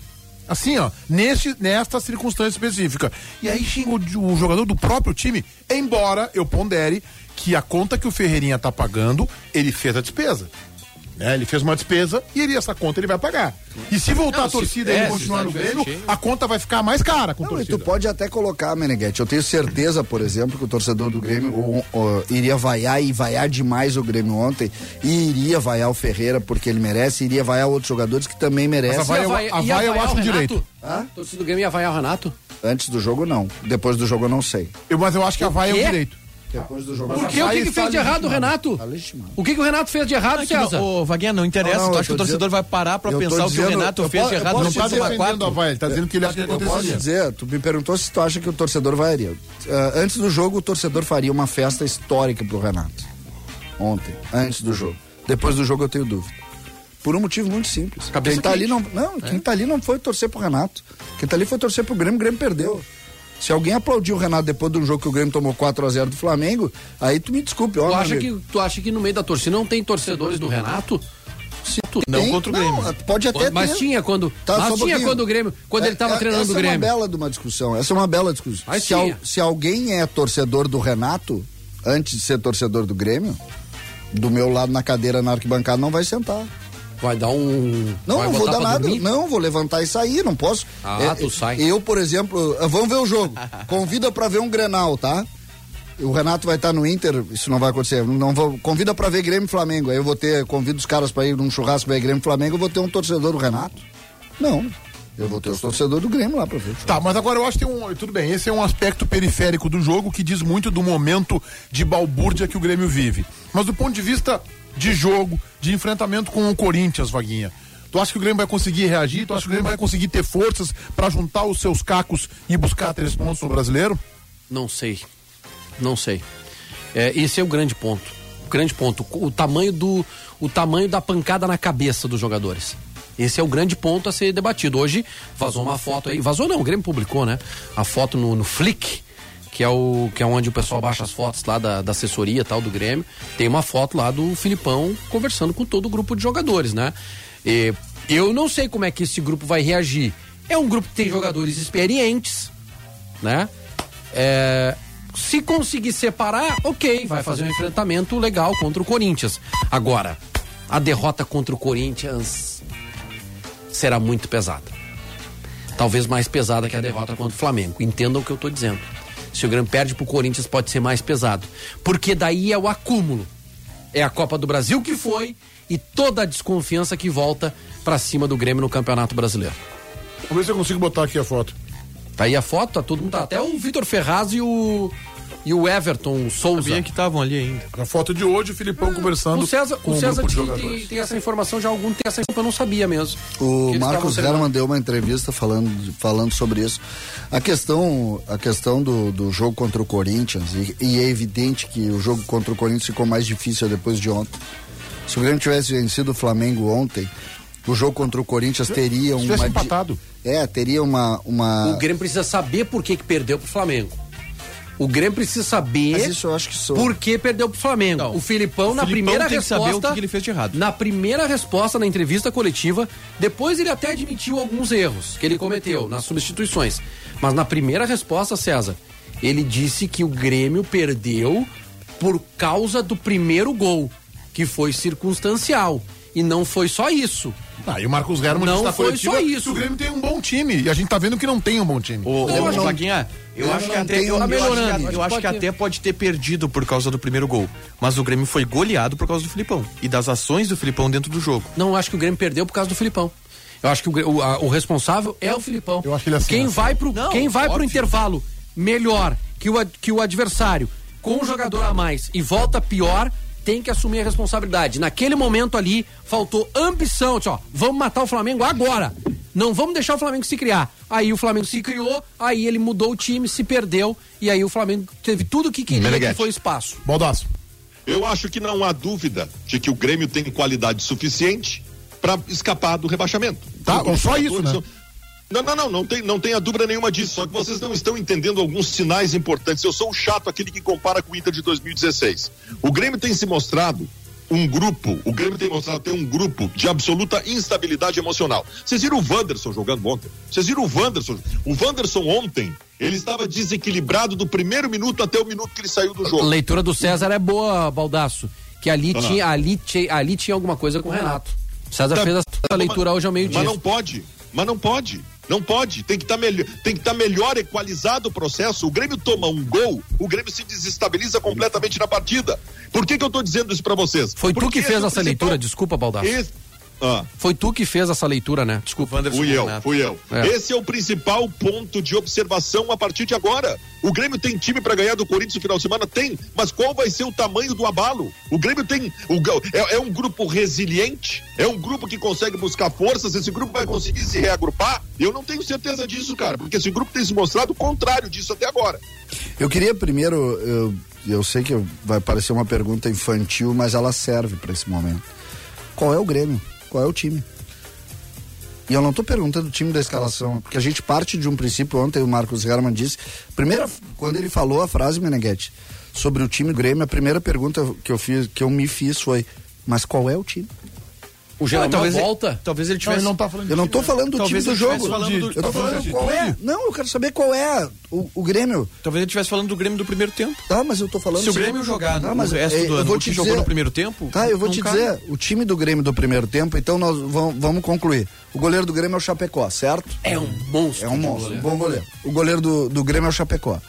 Speaker 2: Assim, ó, neste, nesta circunstância específica. E aí xinga o, o jogador do próprio time, embora eu pondere que a conta que o Ferreirinha tá pagando, ele fez a despesa. Né? Ele fez uma despesa e ele, essa conta ele vai pagar. E se voltar
Speaker 6: Não,
Speaker 2: a torcida e
Speaker 6: é,
Speaker 2: ele continuar no
Speaker 6: tá
Speaker 2: Grêmio, a conta vai ficar mais cara com
Speaker 3: Não, e
Speaker 2: torcida.
Speaker 3: tu pode até colocar, Meneghete. Eu tenho certeza, por exemplo, que o torcedor do Grêmio o- o- iria vaiar e vaiar demais o Grêmio ontem. E iria vaiar o Ferreira porque ele merece, iria vaiar outros jogadores que também merecem.
Speaker 2: a vaia-
Speaker 4: Ia vai-
Speaker 2: a
Speaker 4: ia
Speaker 2: vaia eu acho direito.
Speaker 3: Hã?
Speaker 4: Torcida do Grêmio ia vaiar o Renato?
Speaker 3: Antes do jogo, não. Depois do jogo, eu não sei.
Speaker 2: Eu- mas eu acho que a vaia é o direito.
Speaker 3: Depois do jogo,
Speaker 4: Por? O
Speaker 2: Vai
Speaker 4: que, que fez de errado o. Renato? O que, que o Renato fez de errado,
Speaker 6: É não-
Speaker 4: César?
Speaker 6: Ô, Vaguinha, não interessa.
Speaker 3: Não, não,
Speaker 6: tu acha que o torcedor
Speaker 3: dizendo-
Speaker 6: vai parar pra pensar o que o Renato fez
Speaker 3: po-
Speaker 6: de errado
Speaker 3: posso
Speaker 6: no
Speaker 2: Não tá
Speaker 3: dizer-
Speaker 6: Soma
Speaker 2: defendendo a
Speaker 6: 4?
Speaker 2: vaia, ele tá dizendo que ele acha que
Speaker 3: Eu posso dizer, tu me perguntou se tu acha que o torcedor vaiaria. Ah, antes do jogo, o torcedor faria uma festa histórica pro Renato. Ontem, antes do jogo. Depois do jogo, eu tenho dúvida. Por um motivo muito simples.
Speaker 6: Cabeça
Speaker 3: quem tá ali
Speaker 6: quente.
Speaker 3: não, não, quem tá ali não foi torcer pro Renato. Quem tá ali foi torcer pro Grêmio, o Grêmio perdeu. Se alguém aplaudiu o Renato depois de um jogo que o Grêmio tomou 4 a 0 do Flamengo, aí tu me desculpe, ó.
Speaker 4: Tu acha,
Speaker 3: amigo.
Speaker 4: que, tu acha que no meio da torcida não tem torcedores do Renato?
Speaker 3: Se
Speaker 4: tu-
Speaker 6: Não
Speaker 3: tem-
Speaker 6: contra o Grêmio.
Speaker 3: Não, pode até
Speaker 4: Mas
Speaker 3: ter.
Speaker 4: tinha quando.
Speaker 3: Tá,
Speaker 4: mas tinha
Speaker 3: pouquinho.
Speaker 4: quando o Grêmio. Quando ele tava
Speaker 3: É-
Speaker 4: treinando
Speaker 3: essa
Speaker 4: o
Speaker 3: é uma
Speaker 4: Grêmio.
Speaker 3: bela de uma discussão. Essa é uma bela discussão.
Speaker 4: Mas
Speaker 3: se, al- se alguém é torcedor do Renato, antes de ser torcedor do Grêmio, do meu lado na cadeira na arquibancada não vai sentar.
Speaker 4: Vai dar um.
Speaker 3: Não, não vou dar nada.
Speaker 4: dormir?
Speaker 3: Não, vou levantar e sair, não posso.
Speaker 4: Ah, tu sai.
Speaker 3: Eu, por exemplo, ah, vamos ver o jogo. Convida pra ver um Grenal, tá? O Renato vai estar no Inter, isso não vai acontecer. Não vou, convida pra ver Grêmio e Flamengo. Aí eu vou ter, convido os caras pra ir num churrasco ver Grêmio e Flamengo, eu vou ter um torcedor do Renato. Não. Eu vou ter os torcedores do Grêmio lá pra ver.
Speaker 2: Tá, mas agora eu acho que tem um. Tudo bem, esse é um aspecto periférico do jogo que diz muito do momento de balbúrdia que o Grêmio vive. Mas do ponto de vista de jogo, de enfrentamento com o Corinthians, Vaguinha. Tu acha que o Grêmio vai conseguir reagir? Tu acha que o Grêmio vai conseguir ter forças para juntar os seus cacos e buscar três pontos no brasileiro?
Speaker 4: Não sei. Não sei. É, esse é o grande ponto. O grande ponto. O tamanho do. O tamanho da pancada na cabeça dos jogadores. Esse é o grande ponto a ser debatido. Hoje vazou uma foto aí. Vazou não, o Grêmio publicou, né? A foto no, no Flick, que é, o, que é onde o pessoal baixa as fotos lá da, da assessoria tal do Grêmio. Tem uma foto lá do Filipão conversando com todo o grupo de jogadores, né? E eu não sei como é que esse grupo vai reagir. É um grupo que tem jogadores experientes, né? É, se conseguir separar, ok, vai fazer um enfrentamento legal contra o Corinthians. Agora, a derrota contra o Corinthians será muito pesada. Talvez mais pesada que a derrota contra o Flamengo. Entendam o que eu estou dizendo. Se o Grêmio perde pro Corinthians, pode ser mais pesado. Porque daí é o acúmulo. É a Copa do Brasil que foi e toda a desconfiança que volta para cima do Grêmio no Campeonato Brasileiro.
Speaker 2: Vamos ver se eu consigo botar aqui a foto.
Speaker 4: Tá aí a foto, tá todo mundo. Tá, até o Vitor Ferraz e o. E o Everton Souza.
Speaker 6: Sabia que estavam ali ainda.
Speaker 2: A foto de hoje, o Filipão conversando
Speaker 4: O César,
Speaker 2: com
Speaker 4: o
Speaker 2: um
Speaker 4: César
Speaker 2: grupo de
Speaker 4: tem, tem essa informação já há algum tempo, essa informação eu não sabia mesmo.
Speaker 3: O Marcos. Herman deu uma entrevista falando, falando sobre isso. A questão, a questão do, do jogo contra o Corinthians, e, e é evidente que o jogo contra o Corinthians ficou mais difícil depois de ontem. Se o Grêmio tivesse vencido o Flamengo ontem, o jogo contra o Corinthians teria
Speaker 2: Se
Speaker 3: uma.
Speaker 2: tivesse empatado.
Speaker 3: É, teria uma. uma...
Speaker 4: O Grêmio precisa saber por que, que perdeu pro Flamengo. O Grêmio precisa saber
Speaker 3: Mas isso eu acho que sou.
Speaker 4: por que perdeu pro Flamengo.
Speaker 6: Não.
Speaker 4: O Filipão,
Speaker 6: O
Speaker 4: na
Speaker 6: Filipão
Speaker 4: primeira
Speaker 6: tem que saber
Speaker 4: resposta.
Speaker 6: o que ele fez de errado.
Speaker 4: Na primeira resposta na entrevista coletiva, depois ele até admitiu alguns erros que ele cometeu nas substituições. Mas na primeira resposta, César, ele disse que o Grêmio perdeu por causa do primeiro gol, que foi circunstancial. E não foi só isso.
Speaker 2: Ah, e o Marcos Herman
Speaker 4: Não
Speaker 2: disse na
Speaker 4: foi
Speaker 2: coletiva
Speaker 4: só isso.
Speaker 2: O Grêmio tem um bom time. E a gente tá vendo que não tem um bom time.
Speaker 6: Ô,
Speaker 4: Eu
Speaker 6: ô,
Speaker 4: acho-
Speaker 6: Vaguinha, eu
Speaker 3: eu
Speaker 6: acho que
Speaker 3: não
Speaker 6: até, eu, eu acho
Speaker 4: melhorando,
Speaker 6: que, eu acho até pode ter perdido por causa do primeiro gol. Mas o Grêmio foi goleado por causa do Filipão. E das ações do Filipão dentro do jogo.
Speaker 4: Não acho que o Grêmio perdeu por causa do Filipão. Eu acho que o, o, a- o responsável é o Filipão.
Speaker 2: Eu acho que ele assina.
Speaker 4: Quem vai pro,
Speaker 6: Não,
Speaker 4: quem vai pro
Speaker 6: óbvio.
Speaker 4: intervalo melhor que o, que o adversário, com um jogador a mais e volta pior, tem que assumir a responsabilidade. Naquele momento ali, faltou ambição. Disse, ó, vamos matar o Flamengo agora. Não vamos deixar o Flamengo se criar. Aí o Flamengo se criou, aí ele mudou o time, se perdeu, e aí o Flamengo teve tudo o que queria, que
Speaker 5: Meneghete.
Speaker 4: foi espaço.
Speaker 2: Baldaço.
Speaker 5: Eu acho que não há dúvida de que o Grêmio tem qualidade suficiente para escapar do rebaixamento.
Speaker 2: Tá, só isso, né?
Speaker 5: são- Não, não, não, não tem, não tenha dúvida nenhuma disso. Só que vocês não estão entendendo alguns sinais importantes. Eu sou o chato, aquele que compara com o Inter de 2016. O Grêmio tem se mostrado um grupo, o Grêmio tem mostrado ter um grupo de absoluta instabilidade emocional. Vocês viram o Wanderson jogando ontem? Vocês viram o Wanderson? O Wanderson ontem, ele estava desequilibrado do primeiro minuto até o minuto que ele saiu do
Speaker 4: A
Speaker 5: jogo.
Speaker 4: leitura do César é boa, Baldaço. Que ali,
Speaker 5: Ah.
Speaker 4: tinha, ali, tinha, ali tinha alguma coisa com o Renato. O César
Speaker 5: Tá-
Speaker 4: fez essa leitura hoje ao meio-dia.
Speaker 5: Mas não pode. Mas não pode. Não pode. Tem que estar melhor, tem que estar melhor equalizado o processo. O Grêmio toma um gol, o Grêmio se desestabiliza completamente na partida. Por que que eu tô dizendo isso para vocês?
Speaker 4: Foi tu
Speaker 5: Porque
Speaker 4: que
Speaker 5: esse
Speaker 4: fez essa
Speaker 5: principal-
Speaker 4: leitura, desculpa, Baldaço.
Speaker 5: Esse- Ah.
Speaker 4: Foi tu que fez essa leitura, né? Desculpa.
Speaker 6: Wanderson
Speaker 5: Fui eu, fui eu.
Speaker 4: É.
Speaker 5: Esse é o principal ponto de observação a partir de agora. O Grêmio tem time para ganhar do Corinthians no final de semana? Tem, mas qual vai ser o tamanho do abalo? O Grêmio tem. o é, é um grupo resiliente, é um grupo que consegue buscar forças, esse grupo vai conseguir se reagrupar? Eu não tenho certeza disso, cara, porque esse grupo tem se mostrado o contrário disso até agora.
Speaker 3: Eu queria primeiro, eu, eu sei que vai parecer uma pergunta infantil, mas ela serve para esse momento. Qual é o Grêmio? Qual é o time? E eu não estou perguntando o time da escalação, porque a gente parte de um princípio, ontem o Marcos Herman disse, primeira, quando ele falou a frase, Meneghetti, sobre o time Grêmio, a primeira pergunta que eu, fiz, que eu me fiz foi, mas qual é o time?
Speaker 4: O Jeromel
Speaker 6: talvez ele-
Speaker 4: volta.
Speaker 6: Talvez ele
Speaker 2: Não,
Speaker 6: tivesse.
Speaker 2: ele não tá falando
Speaker 3: Eu não
Speaker 2: né?
Speaker 3: falando do
Speaker 6: Talvez
Speaker 3: time do jogo.
Speaker 6: falando do-
Speaker 3: eu tô
Speaker 2: falando
Speaker 3: qual é. Não, eu quero saber qual é o, o Grêmio.
Speaker 6: Talvez ele estivesse falando do Grêmio do primeiro tempo.
Speaker 3: Tá, mas eu tô falando.
Speaker 6: Se o Grêmio jogar
Speaker 3: Tá,
Speaker 6: no
Speaker 3: mas,
Speaker 6: resto
Speaker 3: é,
Speaker 6: do ano,
Speaker 3: vou
Speaker 6: o
Speaker 3: te
Speaker 6: que jogou
Speaker 3: dizer-
Speaker 6: no primeiro tempo.
Speaker 3: Tá, eu vou
Speaker 6: não
Speaker 3: te
Speaker 6: cabe.
Speaker 3: dizer, o time do Grêmio do primeiro tempo, então nós vamos, vamos concluir. O goleiro do Grêmio é o Chapecó, certo?
Speaker 4: É um monstro.
Speaker 3: É um monstro,
Speaker 4: goleiro.
Speaker 3: bom goleiro. O goleiro do, do Grêmio é o Chapecó.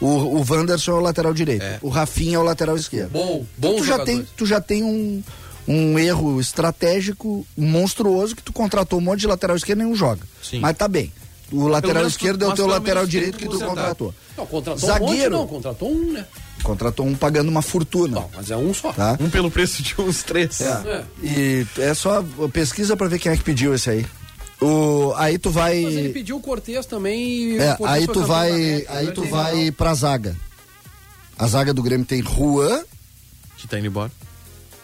Speaker 3: O, o Wanderson é o lateral direito. O Rafinha é o lateral esquerdo.
Speaker 4: Bom, bom
Speaker 3: tu já
Speaker 4: jogador.
Speaker 3: tem, tu já tem um, um erro estratégico monstruoso que tu contratou um monte de lateral esquerdo e nenhum joga.
Speaker 6: Sim.
Speaker 3: Mas tá bem. O lateral esquerdo é o teu lateral direito que tu
Speaker 6: consertar.
Speaker 3: contratou.
Speaker 4: Não, contratou um monte,
Speaker 3: Zagueiro.
Speaker 4: não, contratou um, né?
Speaker 3: Contratou um pagando uma fortuna.
Speaker 4: Bom, mas é um só.
Speaker 3: Tá?
Speaker 6: Um pelo preço de uns três.
Speaker 3: É. E é só pesquisa pra ver quem é que pediu esse aí. O, aí tu vai.
Speaker 4: Mas ele pediu o Cortez também e
Speaker 3: É,
Speaker 4: o Cortez
Speaker 3: aí tu vai,
Speaker 4: América,
Speaker 3: aí
Speaker 4: né?
Speaker 3: tu vai pra zaga. A zaga do Grêmio tem Juan,
Speaker 6: Que tá indo embora.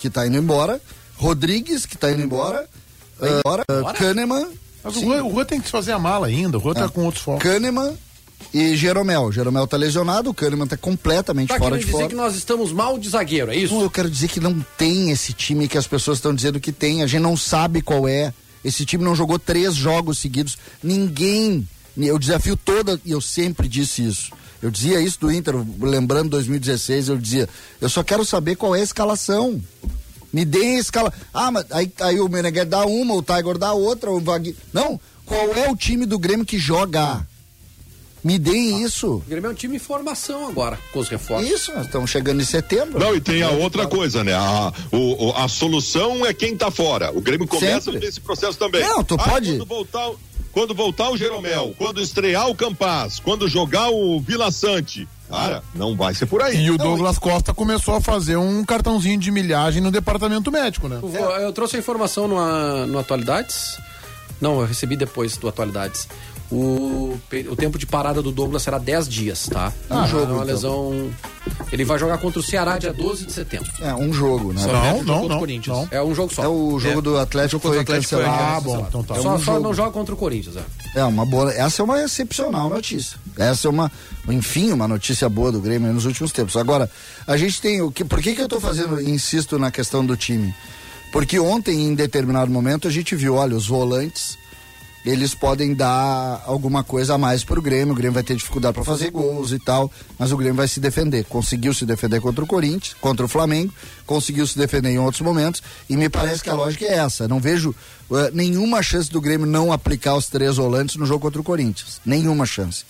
Speaker 3: Que tá indo embora, Rodrigues, que tá indo embora, ah, embora, ah, Kahneman,
Speaker 2: Mas o Juan tem que fazer a mala ainda, o Juan tá com outros focos.
Speaker 3: Kahneman e Jeromel. Jeromel tá lesionado, o Kahneman tá completamente
Speaker 4: Tá
Speaker 3: fora de
Speaker 4: dizer
Speaker 3: fora.
Speaker 4: que nós estamos mal de zagueiro, é isso?
Speaker 3: Não, eu quero dizer que não tem esse time que as pessoas estão dizendo que tem. A gente não sabe qual é. Esse time não jogou três jogos seguidos. Ninguém. Eu desafio toda, e eu sempre disse isso. Eu dizia isso do Inter, lembrando 2016, eu dizia, eu só quero saber qual é a escalação. Me deem a escala. Ah, mas aí, aí o Meneghetti dá uma, o Tiger dá outra, o Vagui. Não, qual é o time do Grêmio que joga? Me deem isso.
Speaker 4: O Grêmio é um time em formação agora, com os reforços.
Speaker 3: Isso, nós estamos chegando em setembro.
Speaker 5: Não, e tem a outra coisa, né? A, o, o- a solução é quem tá fora. O Grêmio começa
Speaker 3: Sempre.
Speaker 5: nesse processo também.
Speaker 3: Não, tu
Speaker 5: Ah,
Speaker 3: pode-
Speaker 5: Quando voltar, quando voltar o Jeromel, quando estrear o Campaz, quando jogar o Vila Sante, cara, não vai ser por aí.
Speaker 2: E o Douglas Costa começou a fazer um cartãozinho de milhagem no departamento médico, né?
Speaker 4: Eu trouxe a informação no, no Atualidades. Não, eu recebi depois do Atualidades. O, o tempo de parada do Douglas será 10 dias, tá?
Speaker 3: Um
Speaker 4: Ah,
Speaker 3: jogo,
Speaker 4: É uma
Speaker 3: então.
Speaker 4: lesão. Ele vai jogar contra o Ceará dia 12 de setembro.
Speaker 3: É, um jogo, né?
Speaker 6: Só
Speaker 2: Não, não,
Speaker 6: contra o
Speaker 2: não,
Speaker 6: Corinthians.
Speaker 2: não.
Speaker 4: É um jogo só.
Speaker 3: É o jogo
Speaker 6: É.
Speaker 3: do Atlético foi
Speaker 6: contra o Atlético foi
Speaker 3: cancelado.
Speaker 2: Ah, bom, então tá.
Speaker 3: É
Speaker 4: só,
Speaker 3: um
Speaker 4: só não joga contra o Corinthians, é.
Speaker 3: É uma boa. Essa é uma excepcional notícia. Essa é uma, enfim, uma notícia boa do Grêmio nos últimos tempos. Agora, a gente tem o que? Por que que eu tô fazendo? Insisto na questão do time. Porque ontem, em determinado momento, a gente viu, olha, os volantes eles podem dar alguma coisa a mais pro Grêmio. O Grêmio vai ter dificuldade para fazer gols e tal, mas o Grêmio vai se defender. Conseguiu se defender contra o Corinthians, contra o Flamengo, conseguiu se defender em outros momentos e me parece que a lógica é essa. Não vejo eh, nenhuma chance do Grêmio não aplicar os três volantes no jogo contra o Corinthians. Nenhuma chance.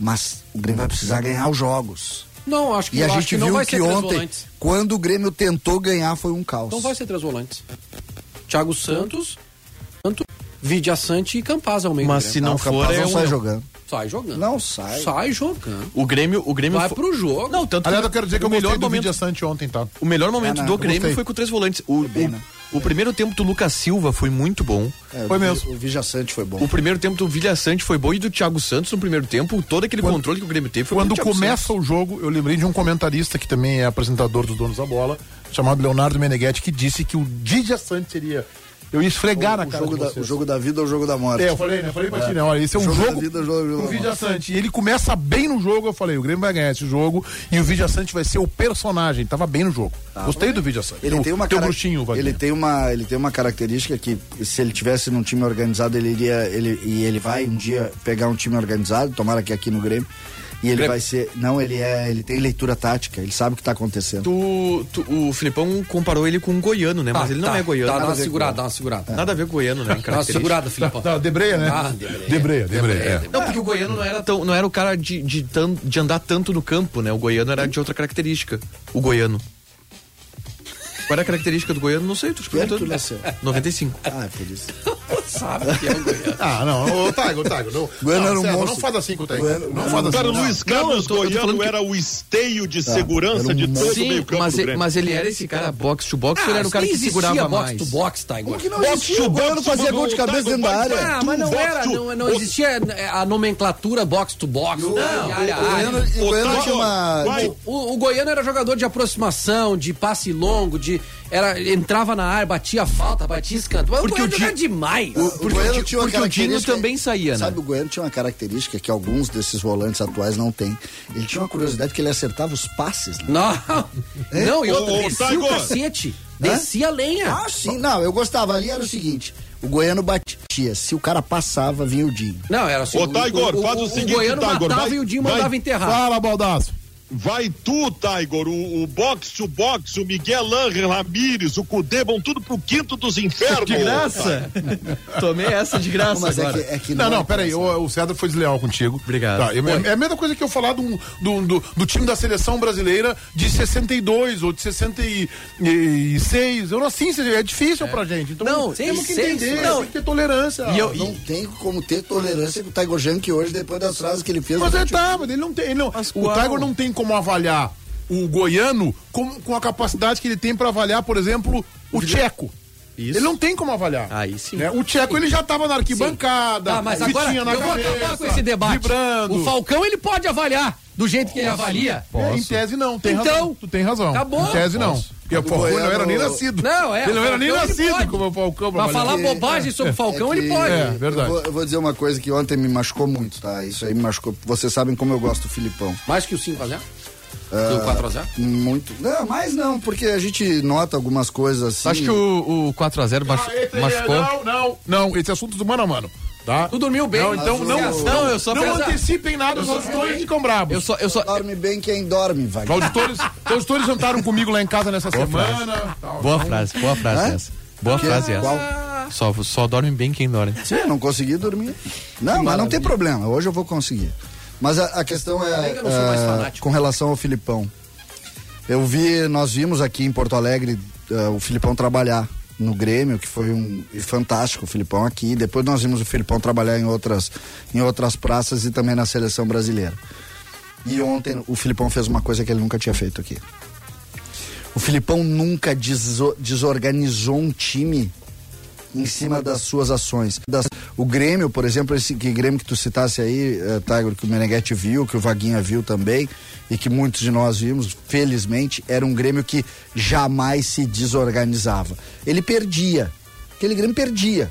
Speaker 3: Mas o Grêmio vai precisar ganhar os jogos.
Speaker 4: Não, acho que,
Speaker 3: E a gente
Speaker 4: que
Speaker 3: viu que
Speaker 4: três
Speaker 3: ontem, quando o Grêmio tentou ganhar, foi um caos.
Speaker 4: Não vai ser três volantes. Thiago Santos, Santo, Vidia Sante e Campaz ao meio
Speaker 6: Mas
Speaker 4: do
Speaker 6: se não
Speaker 3: o
Speaker 6: for, é
Speaker 3: não sai jogando.
Speaker 4: Sai jogando.
Speaker 3: Não sai.
Speaker 4: Sai jogando.
Speaker 6: O Grêmio, o Grêmio
Speaker 4: Vai
Speaker 6: fo-
Speaker 4: pro jogo.
Speaker 6: Não, tanto
Speaker 2: Aliás,
Speaker 6: que
Speaker 2: eu quero dizer que
Speaker 6: o melhor
Speaker 2: do
Speaker 6: momento
Speaker 2: Vidia Sante ontem, tá?
Speaker 6: O melhor momento
Speaker 3: É, não,
Speaker 6: do Grêmio
Speaker 2: gostei.
Speaker 6: foi com três volantes. O,
Speaker 3: bem,
Speaker 6: o-
Speaker 3: né?
Speaker 6: o primeiro tempo do Lucas Silva foi muito bom.
Speaker 3: É,
Speaker 2: Foi
Speaker 3: o
Speaker 2: mesmo.
Speaker 3: O Vijaçante foi bom.
Speaker 6: O primeiro tempo do Vilha Sante foi bom e do Thiago Santos no primeiro tempo. Todo aquele
Speaker 2: Quando-
Speaker 6: controle que o Grêmio teve foi
Speaker 2: Quando começa
Speaker 6: Santos.
Speaker 2: o jogo, eu lembrei de um comentarista que também é apresentador dos donos da bola, chamado Leonardo Meneghetti, que disse que o Vidia Sante seria. Eu ia esfregar na
Speaker 3: o,
Speaker 2: cara
Speaker 3: jogo da, o jogo da vida ou o jogo da morte.
Speaker 2: É, eu falei, né? Eu falei pra ti, né? Olha, esse é um
Speaker 3: Jogo
Speaker 2: jogo,
Speaker 3: da vida, jogo- jogo
Speaker 2: o Vidia. Sante. E ele começa bem no jogo, eu falei, o Grêmio vai ganhar esse jogo e o Vidia Sante vai ser o personagem. Tava bem no jogo. Gostei do Vidia Sante.
Speaker 3: Ele tem uma cara-
Speaker 2: bruxinho,
Speaker 3: ele tem uma ele tem uma característica que se ele tivesse num time organizado ele iria ele e ele vai um dia pegar um time organizado tomara que aqui no Grêmio e ele
Speaker 4: Grêmio.
Speaker 3: vai ser não ele é ele tem leitura tática ele sabe o que está acontecendo
Speaker 6: Tu- tu- o Filipão comparou ele com um goiano, né? Mas ele não
Speaker 4: tá,
Speaker 6: é goiano.
Speaker 4: Dá, dá
Speaker 6: nada,
Speaker 4: uma segurada, dá uma segurada.
Speaker 6: nada a ver com o goiano, né?
Speaker 4: Dá uma segurada, Filipão.
Speaker 2: Tá, Debreia, né?
Speaker 4: Ah, Debreia.
Speaker 2: Debreia, Debreia. é.
Speaker 4: Debreia.
Speaker 6: Não, porque o goiano não era, tão, não era o cara de, de, tan- de andar tanto no campo, né? O goiano era de outra característica. O goiano. Qual era a característica do goiano? Não sei, tô te
Speaker 3: Que
Speaker 6: perguntando.
Speaker 3: tu nasceu?
Speaker 6: 95.
Speaker 3: ah é por isso
Speaker 4: Sabe que é o Goiano.
Speaker 2: Ah, não, ô Taigo, Taigo. Não,
Speaker 3: Goiano
Speaker 2: não,
Speaker 3: era um
Speaker 2: Sérgio,
Speaker 3: monstro.
Speaker 2: não faz assim com o Taigo.
Speaker 3: Goiano-
Speaker 2: Não faz assim.
Speaker 5: Cara,
Speaker 2: Não.
Speaker 5: Luiz Carlos
Speaker 6: tô
Speaker 5: Goiano
Speaker 6: que-
Speaker 5: era o esteio de segurança
Speaker 3: era um
Speaker 5: de todo o
Speaker 6: Sim,
Speaker 5: meio campo
Speaker 6: mas,
Speaker 5: do
Speaker 6: ele,
Speaker 5: Grêmio.
Speaker 6: mas ele era esse cara box to box, ou ele era o cara que segurava
Speaker 4: box
Speaker 6: mais?
Speaker 4: to box, Tiger.
Speaker 3: que não
Speaker 5: Box
Speaker 3: existia
Speaker 5: to
Speaker 3: o Goiano
Speaker 5: box,
Speaker 3: fazia
Speaker 5: box
Speaker 3: gol de cabeça
Speaker 5: box,
Speaker 3: dentro da
Speaker 5: box
Speaker 3: área
Speaker 4: Ah, mas não
Speaker 5: box
Speaker 4: era, não, não existia é, a nomenclatura box to box. Não,
Speaker 3: o goiano
Speaker 4: era jogador de aproximação, de passe longo, de era entrava na área, batia falta, batia escanto. Mas
Speaker 6: Porque
Speaker 4: o
Speaker 6: o
Speaker 4: goiano
Speaker 6: Di-
Speaker 4: demais.
Speaker 3: O Goiano tinha uma
Speaker 6: porque o Dinho também saía, né?
Speaker 3: Sabe, o Goiano tinha uma característica que alguns desses volantes atuais não têm. Ele tinha uma curiosidade que ele acertava os passes. né?
Speaker 4: Não, não, e outra,
Speaker 5: ô,
Speaker 4: descia o cacete. Descia a lenha.
Speaker 3: Ah, sim. Não, eu gostava. Ali era o seguinte: o Goiano batia. Se o cara passava, vinha o Dinho.
Speaker 4: Não, era assim.
Speaker 5: Ô, Taigor, faz o seguinte,
Speaker 4: goiano
Speaker 5: Taigor,
Speaker 4: matava
Speaker 5: vai-
Speaker 4: e o Dinho
Speaker 5: vai-
Speaker 4: mandava enterrar.
Speaker 2: Fala, Baldaço.
Speaker 5: Vai tu, Tiger, o, o box to box, o Miguel Ángel Ramírez, o Cudê vão tudo pro quinto dos infernos.
Speaker 6: De graça? Tomei essa de graça
Speaker 3: Mas é
Speaker 6: agora.
Speaker 3: que, é que
Speaker 2: Não, não,
Speaker 3: é
Speaker 2: peraí, o, o César foi desleal contigo.
Speaker 6: Obrigado.
Speaker 2: Tá, eu- é, é a mesma coisa que eu falar do, do, do, do time da seleção brasileira de 62 ou de 66. Eu não assim, é difícil pra gente. Então,
Speaker 6: Não,
Speaker 2: temos que
Speaker 4: 66,
Speaker 2: entender,
Speaker 4: não.
Speaker 2: tem que ter tolerância.
Speaker 6: E eu-
Speaker 3: Não tem como ter tolerância com o Tiger Junk hoje, depois das frases que ele fez.
Speaker 2: Mas é tá, mas ele não tem. Ele não,
Speaker 6: Mas
Speaker 2: o? Tiger não tem como avaliar o goiano com, com a capacidade que ele tem para avaliar, por exemplo, o tcheco.
Speaker 6: Isso.
Speaker 2: Ele não tem como avaliar.
Speaker 6: Aí sim.
Speaker 2: Né? O Tcheco ele já estava na arquibancada,
Speaker 4: ah, mas agora,
Speaker 2: na
Speaker 4: eu cabeça, vou acabar com esse debate.
Speaker 2: Vibrando.
Speaker 4: O Falcão ele pode avaliar do jeito que ele avalia?
Speaker 2: Pode. Em tese não, tem
Speaker 4: então,
Speaker 2: razão. Tu tem razão.
Speaker 4: Acabou.
Speaker 2: Em tese não.
Speaker 6: Posso.
Speaker 2: Porque o Falcão não era nem nascido.
Speaker 4: Não, é.
Speaker 2: Ele não era nem nascido
Speaker 4: pode.
Speaker 2: como o Falcão.
Speaker 4: Pra,
Speaker 2: pra
Speaker 4: falar bobagem sobre o Falcão,
Speaker 3: é que,
Speaker 4: ele pode.
Speaker 2: É, verdade.
Speaker 3: Eu vou, eu vou, dizer uma coisa que ontem me machucou muito, tá? Isso aí me machucou. Vocês sabem como eu gosto do Filipão.
Speaker 4: Mais que o 5 Deu 4x0?
Speaker 3: Ah, muito. Não, mas não, porque a gente nota algumas coisas assim.
Speaker 6: Acho que o, o 4x0
Speaker 2: ah, é
Speaker 6: machucou.
Speaker 2: É, não, não, não. Esse é assunto do mano a mano. Tá?
Speaker 4: Tu dormiu bem.
Speaker 2: Não, né?
Speaker 3: então
Speaker 2: não,
Speaker 6: não, eu só
Speaker 2: não
Speaker 6: pensa...
Speaker 2: antecipem nada os auditores ficam bravos.
Speaker 6: Eu só, eu só...
Speaker 3: Dorme bem quem dorme, vai.
Speaker 2: Os auditores, os auditores jantaram comigo lá em casa nessa boa semana. Frase.
Speaker 6: Boa frase, então, então- boa frase
Speaker 3: é?
Speaker 6: essa. Boa
Speaker 3: que?
Speaker 6: frase essa. Só, só dorme bem quem dorme.
Speaker 3: Sim, eu não consegui dormir. Não, mas não tem problema. Hoje eu vou conseguir. Mas a, a questão é, é, com relação ao Filipão. Eu vi, nós vimos aqui em Porto Alegre é, o Filipão trabalhar no Grêmio, que foi um fantástico o Filipão aqui. Depois nós vimos o Filipão trabalhar em outras, em outras praças e também na seleção brasileira. E ontem o Filipão fez uma coisa que ele nunca tinha feito aqui. O Filipão nunca deso- desorganizou um time em cima das suas ações. Das- o Grêmio, por exemplo, esse que Grêmio que tu citasse aí, eh, Tiger, que o Meneghetti viu, que o Vaguinha viu também, e que muitos de nós vimos, felizmente, era um Grêmio que jamais se desorganizava. Ele perdia. Aquele Grêmio perdia.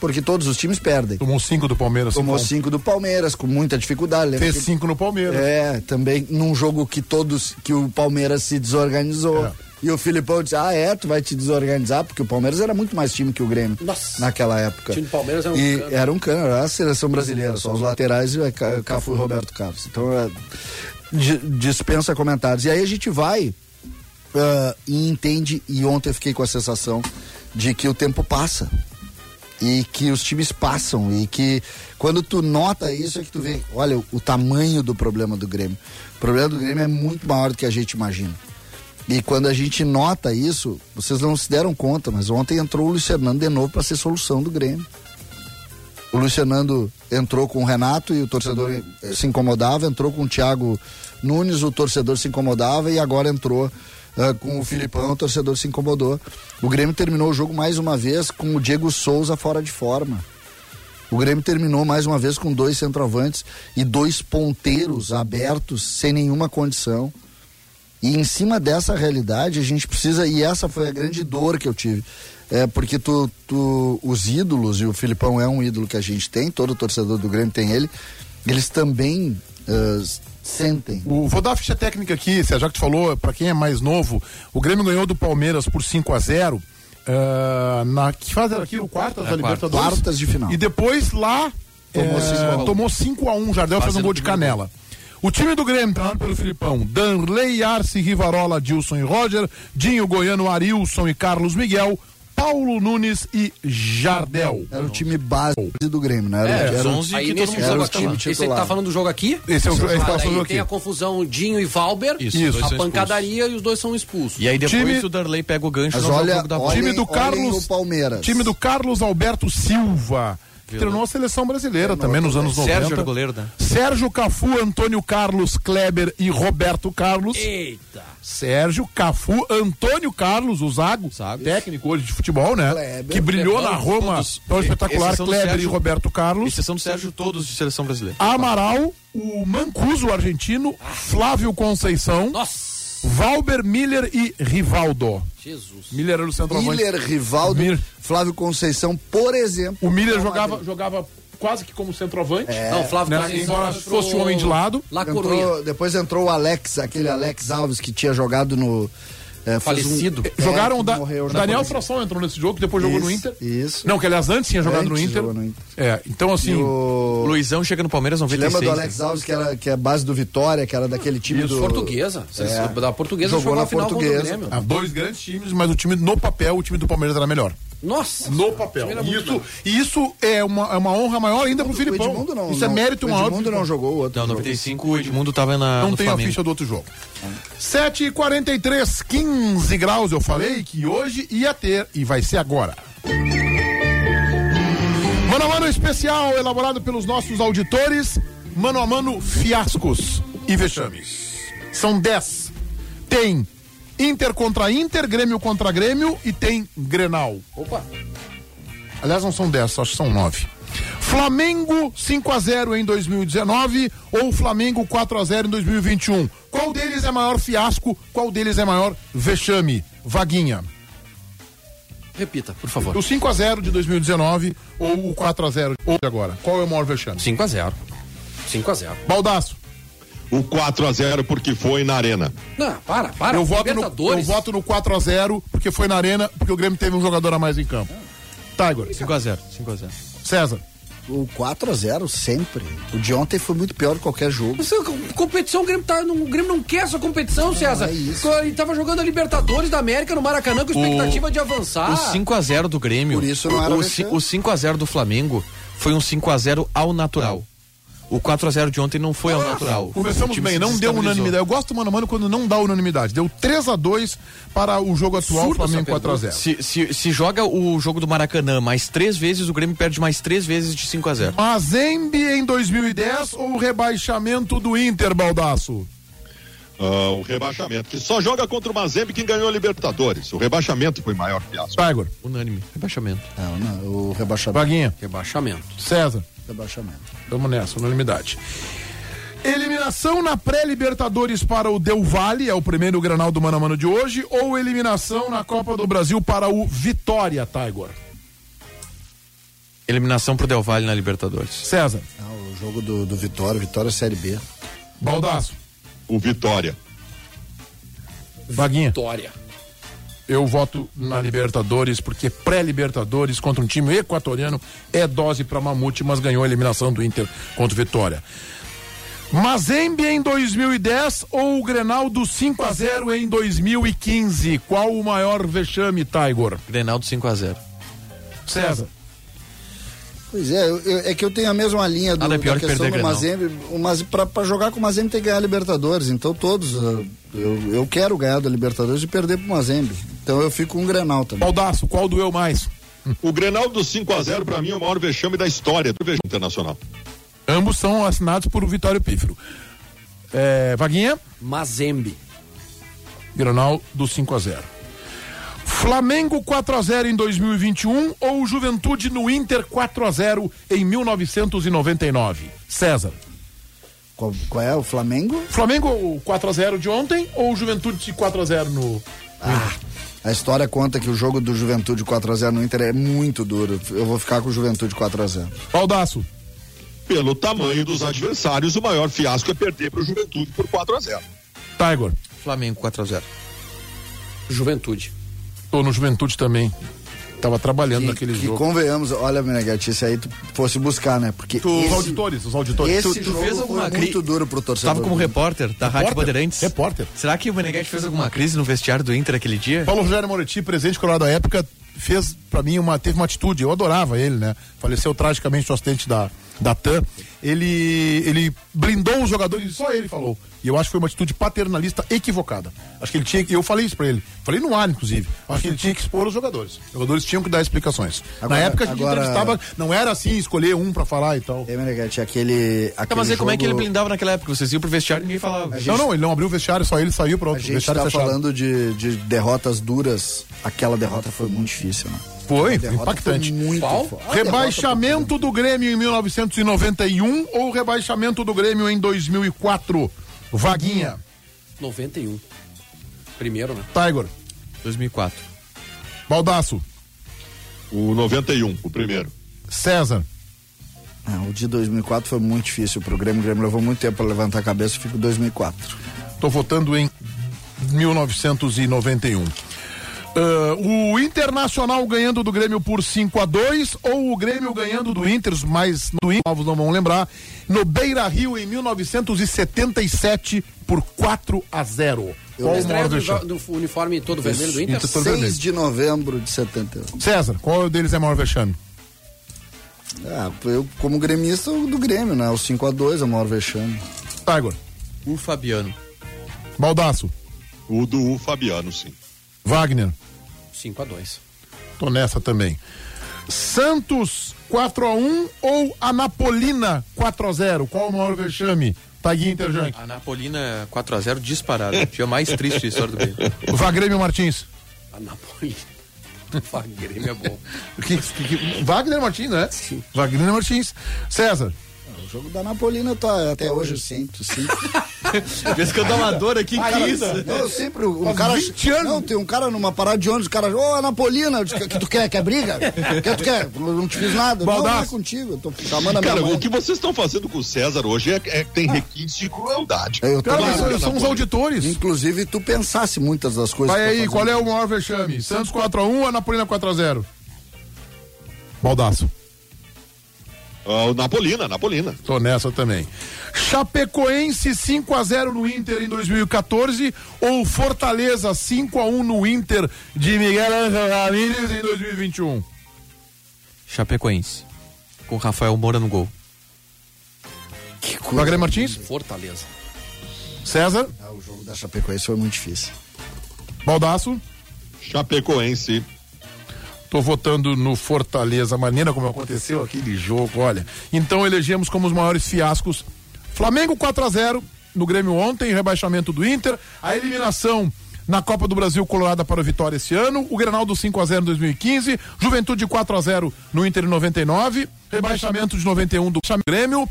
Speaker 3: Porque todos os times perdem.
Speaker 2: Tomou cinco do Palmeiras.
Speaker 3: Tomou
Speaker 2: cinco.
Speaker 3: cinco do Palmeiras, com muita dificuldade.
Speaker 2: Fez cinco no Palmeiras.
Speaker 3: é, também num jogo que todos, que o Palmeiras se desorganizou.
Speaker 2: É.
Speaker 3: E o Filipão disse: Ah, é, tu vai te desorganizar, porque o Palmeiras era muito mais time que o Grêmio
Speaker 4: Nossa.
Speaker 3: naquela época.
Speaker 4: O time do Palmeiras era um
Speaker 3: e
Speaker 4: cano.
Speaker 3: Era um cano, era a seleção brasileira, só os laterais, e Ca- Cafu e Roberto Carlos. Então, é, di- dispensa comentários. E aí a gente vai ah, e entende, e ontem eu fiquei com a sensação de que o tempo passa e que os times passam e que quando tu nota isso é que tu vê, olha o, o tamanho do problema do Grêmio. O problema do Grêmio é muito maior do que a gente imagina. E quando a gente nota isso, vocês não se deram conta, mas ontem entrou o Fernando de novo para ser solução do Grêmio. O Fernando entrou com o Renato e o torcedor eh, se incomodava, entrou com o Thiago Nunes, o torcedor se incomodava e agora entrou ah, com o Filipão, o torcedor se incomodou. O Grêmio terminou o jogo mais uma vez com o Diego Souza fora de forma. O Grêmio terminou mais uma vez com dois centroavantes e dois ponteiros abertos sem nenhuma condição. E em cima dessa realidade a gente precisa, e essa foi a grande dor que eu tive. É porque tu, tu, os ídolos, e o Filipão é um ídolo que a gente tem, todo torcedor do Grêmio tem ele, eles também ah, sentem.
Speaker 2: O, vou dar a ficha técnica aqui, Sérgio, já que tu falou, pra quem é mais novo, o Grêmio ganhou do Palmeiras por 5 a 0 ah, na que fase era aqui? O quartas da
Speaker 6: É, quartas.
Speaker 2: Libertadores?
Speaker 3: Quartas de final.
Speaker 2: E depois lá
Speaker 3: Tomou
Speaker 2: eh,
Speaker 3: cinco a um.
Speaker 2: tomou 5 a 1 um, Jardel fez um gol de canela. O time do Grêmio, treinado pelo Filipão, Danley, Arce, Rivarola, Dilson e Roger, Dinho, Goiano, Arilson e Carlos Miguel, Paulo Nunes e Jardel.
Speaker 3: Era o time base do Grêmio, né? Era,
Speaker 2: É,
Speaker 3: era,
Speaker 6: os 11
Speaker 4: Aí
Speaker 6: que todo mundo
Speaker 3: era
Speaker 4: jogo
Speaker 3: o time
Speaker 4: esse aí
Speaker 3: titular.
Speaker 4: tá falando do jogo aqui?
Speaker 2: Esse é o- esse tá
Speaker 4: Ah,
Speaker 2: falando
Speaker 4: daí
Speaker 2: aqui.
Speaker 4: tem a confusão Dinho e Valber,
Speaker 6: Isso,
Speaker 2: Isso.
Speaker 4: a
Speaker 6: são
Speaker 4: pancadaria e os dois são expulsos.
Speaker 6: E aí depois
Speaker 2: Time-
Speaker 6: o Darley pega o gancho
Speaker 3: Mas
Speaker 6: no
Speaker 3: olha,
Speaker 6: jogo da bola.
Speaker 3: olhem,
Speaker 2: Time do Carlos-
Speaker 3: o Palmeiras.
Speaker 2: Time do Carlos Alberto Silva, treinou a seleção brasileira também nos anos 90.
Speaker 6: Sérgio era goleiro, né?
Speaker 2: Sérgio Cafu, Antônio Carlos, Kleber e Roberto Carlos.
Speaker 4: Eita!
Speaker 2: Sérgio Cafu, Antônio Carlos, o Zago,
Speaker 6: Zago.
Speaker 2: técnico hoje de futebol, né?
Speaker 3: Kleber.
Speaker 2: que brilhou
Speaker 6: Kleber,
Speaker 2: na Roma,
Speaker 6: todos.
Speaker 2: tão espetacular,
Speaker 6: do
Speaker 2: Kleber
Speaker 6: Sérgio.
Speaker 2: e Roberto Carlos.
Speaker 6: Exceção do Sérgio, todos de seleção brasileira.
Speaker 2: Amaral, o Mancuso, o argentino, Flávio Conceição,
Speaker 4: Nossa!
Speaker 2: Valber Miller e Rivaldo.
Speaker 4: Jesus.
Speaker 2: Miller era o centroavante.
Speaker 3: Miller, Rivaldo,
Speaker 2: Miller.
Speaker 3: Flávio Conceição, por exemplo.
Speaker 2: O Miller jogava, jogava quase que como centroavante.
Speaker 4: Não, Flávio
Speaker 2: né? Embora
Speaker 4: entrou-
Speaker 2: fosse um homem de lado.
Speaker 3: Entrou, depois entrou o Alex, aquele Alex Alves que tinha jogado no. É,
Speaker 4: Falecido.
Speaker 3: é,
Speaker 2: Jogaram
Speaker 3: que
Speaker 2: da, Daniel. Frasson entrou nesse jogo, que depois jogou no
Speaker 3: Isso,
Speaker 2: Inter.
Speaker 3: isso.
Speaker 2: Não, que aliás antes tinha jogado no
Speaker 3: Antes
Speaker 2: Inter.
Speaker 3: jogou no Inter.
Speaker 2: É, então assim.
Speaker 3: O...
Speaker 6: Luizão chega no Palmeiras
Speaker 3: Te
Speaker 6: 96.
Speaker 3: lembra do Alex Alves, que, era, que é base do Vitória, que era daquele time do.
Speaker 4: Portuguesa.
Speaker 3: É.
Speaker 4: Da portuguesa
Speaker 3: Jogou
Speaker 4: jogou
Speaker 3: na
Speaker 4: final o
Speaker 3: Portuguesa.
Speaker 2: Há dois grandes times, mas o time no papel, o time do Palmeiras era melhor.
Speaker 4: Nossa!
Speaker 2: No papel. E isso, e isso é uma, é uma honra maior ainda pro
Speaker 3: O
Speaker 2: Filipão.
Speaker 3: Edmundo não.
Speaker 2: isso é mérito
Speaker 3: o
Speaker 2: maior. pro
Speaker 3: Edmundo não jogou o outro.
Speaker 6: Não,
Speaker 3: jogo.
Speaker 6: 95 o Edmundo tava na,
Speaker 2: Não
Speaker 6: no
Speaker 2: tem a ficha do outro jogo. 7h43, 15 graus. Eu falei que hoje ia ter e vai ser agora. Mano a mano especial elaborado pelos nossos auditores. Mano a mano fiascos e vexames. São 10. tem Inter contra Inter, Grêmio contra Grêmio e tem Grenal.
Speaker 4: Opa.
Speaker 2: Aliás, não são 10, acho que são 9. Flamengo 5 a 0 em 2019 ou Flamengo 4 a 0 em 2021. Qual deles é maior fiasco? Qual deles é maior vexame? Vaguinha.
Speaker 4: Repita, por favor.
Speaker 2: O 5 a 0 de 2019 ou o 4 a 0 de agora? Qual é o maior vexame?
Speaker 4: 5 a 0 5 a 0
Speaker 2: Baldaço.
Speaker 5: O 4 a 0 porque foi na arena.
Speaker 4: Não, para, para.
Speaker 2: Eu voto, no, eu voto no 4 a 0 porque foi na arena, porque o Grêmio teve um jogador a mais em campo. Tiger.
Speaker 6: 5x0. 5x0.
Speaker 2: César.
Speaker 3: O 4x0 sempre. O de ontem foi muito pior que qualquer jogo.
Speaker 4: Essa competição, o Grêmio, tá, não, o Grêmio não quer essa competição, César.
Speaker 3: é isso.
Speaker 4: Ele tava jogando a Libertadores da América no Maracanã com expectativa de avançar.
Speaker 6: O 5x0 do Grêmio.
Speaker 3: Por isso não era
Speaker 6: o, o 5x0 do Flamengo foi um 5x0 ao natural. O 4x0 de ontem não foi ao natural. Time
Speaker 2: bem, não deu unanimidade. Eu gosto, mano, a mano, quando não dá unanimidade. Deu 3 a 2 para o jogo atual,
Speaker 4: Absurdo
Speaker 2: Flamengo
Speaker 4: essa
Speaker 2: 4 a 0
Speaker 6: Se, se, se joga o jogo do Maracanã mais três vezes, o Grêmio perde mais três vezes de 5x0.
Speaker 2: Mazembe em 2010 ou o rebaixamento do Inter, Baldaço?
Speaker 5: Ah, o rebaixamento. Que só joga contra o Mazembe quem ganhou a Libertadores. O rebaixamento foi maior fiasco.
Speaker 2: Tiger.
Speaker 6: Unânime. Rebaixamento.
Speaker 3: Não, não, o rebaixamento.
Speaker 2: Vaguinha.
Speaker 4: Rebaixamento.
Speaker 2: César.
Speaker 3: Rebaixamento.
Speaker 2: Vamos nessa, unanimidade. Eliminação na pré-Libertadores para o Del Valle, é o primeiro granal do Mano a Mano de hoje, ou eliminação na Copa do Brasil para o Vitória, Tiger?
Speaker 6: Eliminação pro Del Valle na Libertadores.
Speaker 2: César.
Speaker 3: Não, o jogo do, do Vitória, Vitória Série B.
Speaker 2: Baldaço.
Speaker 5: O Vitória.
Speaker 2: Vaguinha.
Speaker 4: Vitória.
Speaker 2: Eu voto na Libertadores, porque pré-Libertadores contra um time equatoriano é dose para Mamute, mas ganhou a eliminação do Inter contra o Vitória. Mazembe em 2010 ou o Grenal do 5 a 0 em 2015? Qual o maior vexame, Tiger?
Speaker 6: Grenaldo 5x0.
Speaker 2: César.
Speaker 3: Pois é, eu- eu- é que eu tenho a mesma linha do,
Speaker 6: Nada é pior
Speaker 3: da
Speaker 6: que
Speaker 3: questão
Speaker 6: perder
Speaker 3: do
Speaker 6: Grenal.
Speaker 3: Mazembe. O Maz, pra, pra jogar com o Mazembe tem que ganhar a Libertadores. Então todos, uh, eu, eu quero ganhar da Libertadores e perder pro Mazembe. Então eu fico com um Grenal também.
Speaker 2: Baldaço, qual doeu mais?
Speaker 5: O Grenal do 5 a 0 para mim é o maior vexame da história do vexame internacional.
Speaker 2: Ambos são assinados por o Vitório Pífero. É, Vaguinha,
Speaker 4: Mazembe.
Speaker 2: Granal do 5 a 0 Flamengo 4 a 0 em 2021 ou Juventude no Inter 4 a 0 em 1999? César.
Speaker 3: Qual, qual é? O Flamengo?
Speaker 2: Flamengo 4 a 0 de ontem ou Juventude 4 a 0 no
Speaker 3: Ah, a história conta que o jogo do Juventude 4x0 no Inter é muito duro. Eu vou ficar com o Juventude 4x0.
Speaker 2: Baldaço?
Speaker 5: Pelo tamanho dos adversários, o maior fiasco é perder para o Juventude por 4 a 0
Speaker 2: Tiger.
Speaker 6: Flamengo 4x0.
Speaker 4: Juventude.
Speaker 2: Tô no Juventude também. Tava trabalhando naquele
Speaker 3: que
Speaker 2: jogo.
Speaker 3: convenhamos, olha, Menegatti, se aí tu fosse buscar, né? Porque
Speaker 2: Os
Speaker 3: esse,
Speaker 2: auditores, os auditores.
Speaker 3: esse
Speaker 6: Tu- tu
Speaker 3: jogo
Speaker 6: fez
Speaker 3: foi
Speaker 6: alguma cri-
Speaker 3: muito duro pro torcedor.
Speaker 6: Tava como repórter da Rádio
Speaker 2: Repórter?
Speaker 6: Bandeirantes.
Speaker 2: Repórter.
Speaker 6: Será que o Meneghetti fez alguma crise no vestiário do Inter aquele dia?
Speaker 2: Paulo Rogério Moretti, presidente colorado da época, fez pra mim uma teve uma atitude, eu adorava ele, né? Faleceu tragicamente o assistente da da TAM. Ele ele blindou os jogadores, só ele falou. E eu acho que foi uma atitude paternalista equivocada. Acho que ele tinha que eu falei isso pra ele. Falei no ar inclusive. Acho que ele tinha que expor os jogadores. Os jogadores tinham que dar explicações.
Speaker 3: Agora-
Speaker 2: Na época a gente
Speaker 3: agora-
Speaker 2: entrevistava, não era assim escolher um pra falar e tal.
Speaker 3: É, Menegatti, aquele.
Speaker 6: Tá,
Speaker 3: aquele
Speaker 6: mas aí como é que ele
Speaker 3: jogo-
Speaker 6: blindava naquela época? Vocês iam pro vestiário e ninguém falava.
Speaker 2: Não, não, ele não abriu o vestiário, só ele saiu para
Speaker 3: A
Speaker 2: outro
Speaker 3: gente
Speaker 2: vestiário
Speaker 3: tá
Speaker 2: fechado.
Speaker 3: falando de, de derrotas duras. Aquela derrota foi muito difícil, né?
Speaker 2: Foi, impactante.
Speaker 3: Foi muito
Speaker 4: Qual?
Speaker 2: Rebaixamento do Grêmio em 1991 ou rebaixamento do Grêmio em 2004? Vaguinha.
Speaker 4: 91. Primeiro, né?
Speaker 2: Tiger.
Speaker 6: 2004.
Speaker 2: Baldaço.
Speaker 5: O 91, o primeiro.
Speaker 2: César.
Speaker 3: Ah, o de 2004 foi muito difícil pro Grêmio. O Grêmio levou muito tempo para levantar a cabeça. Fico 2004.
Speaker 2: Tô votando em 1991. Ah, o Internacional ganhando do Grêmio por 5 a 2 ou o Grêmio ganhando do Inter, mas do Inter, novos não vão lembrar, no Beira Rio em 1977 por 4 a 0. Qual o
Speaker 4: do, do uniforme todo vermelho do Inter?
Speaker 2: Inter todo
Speaker 3: 6
Speaker 2: vermelho.
Speaker 3: de novembro de 71.
Speaker 2: César, qual deles é maior vexame?
Speaker 3: Ah, eu, como gremista, o do Grêmio, né? O 5x2 é o maior vexame.
Speaker 2: Tiger.
Speaker 6: O Fabiano.
Speaker 2: Baldaço.
Speaker 5: O do Fabiano, sim.
Speaker 2: Wagner.
Speaker 4: 5 a 2
Speaker 2: Tô nessa também. Santos 4 a 1 ou Anapolina 4 a 0 Qual o maior vexame? Taguinho Interjante.
Speaker 6: A Napolina 4x0 disparado. O dia mais triste da história do Grêmio.
Speaker 2: Vagrêmio Martins.
Speaker 4: A Napoli. Fala, Grêmio é bom.
Speaker 2: Que- que- que- Wagner Martins, né?
Speaker 4: Sim.
Speaker 2: Wagner Martins. César.
Speaker 3: O jogo da Napolina tá até hoje eu sinto, sim.
Speaker 6: Vez que eu dou uma dor aqui, que isso?
Speaker 3: Não, eu sempre, um
Speaker 2: Faz
Speaker 3: cara.
Speaker 2: 20 anos.
Speaker 3: Não, tem um cara numa parada de ônibus, o cara, ô, Napolina, eu disse, que, que tu quer? Quer briga? que tu quer? Eu não te fiz nada. Não, não é
Speaker 2: Baldaço.
Speaker 3: contigo, eu tô chamando a minha
Speaker 5: Cara,
Speaker 3: mãe.
Speaker 5: o que vocês estão fazendo com o César hoje é, é- tem requintes de crueldade.
Speaker 3: Eu
Speaker 2: Cara, mas
Speaker 5: Claro,
Speaker 2: somos auditores.
Speaker 3: Inclusive, tu pensasse muitas das coisas.
Speaker 2: Vai aí, qual é o maior vexame? Santos 4x1 ou Anapolina 4x0? Baldaço.
Speaker 5: O Napolina, Napolina.
Speaker 2: Tô nessa também. Chapecoense 5x0 no Inter em 2014 ou Fortaleza 5x1 no Inter de Miguel Ángel Ramírez em 2021?
Speaker 6: Chapecoense. Com Rafael Moura no gol.
Speaker 3: Que coisa.
Speaker 2: Wagner Martins?
Speaker 4: Fortaleza.
Speaker 2: César?
Speaker 3: Ah, o jogo da Chapecoense foi muito difícil.
Speaker 2: Baldaço?
Speaker 5: Chapecoense.
Speaker 2: Tô votando no Fortaleza, a maneira como aconteceu aquele jogo, olha. Então elegemos como os maiores fiascos. Flamengo 4 a 0 no Grêmio ontem, rebaixamento do Inter, a eliminação na Copa do Brasil colorada para o Vitória esse ano, o Grenaldo 5 a 0 em 2015, Juventude 4 a 0 no Inter em 99, rebaixamento de 91 do Grêmio,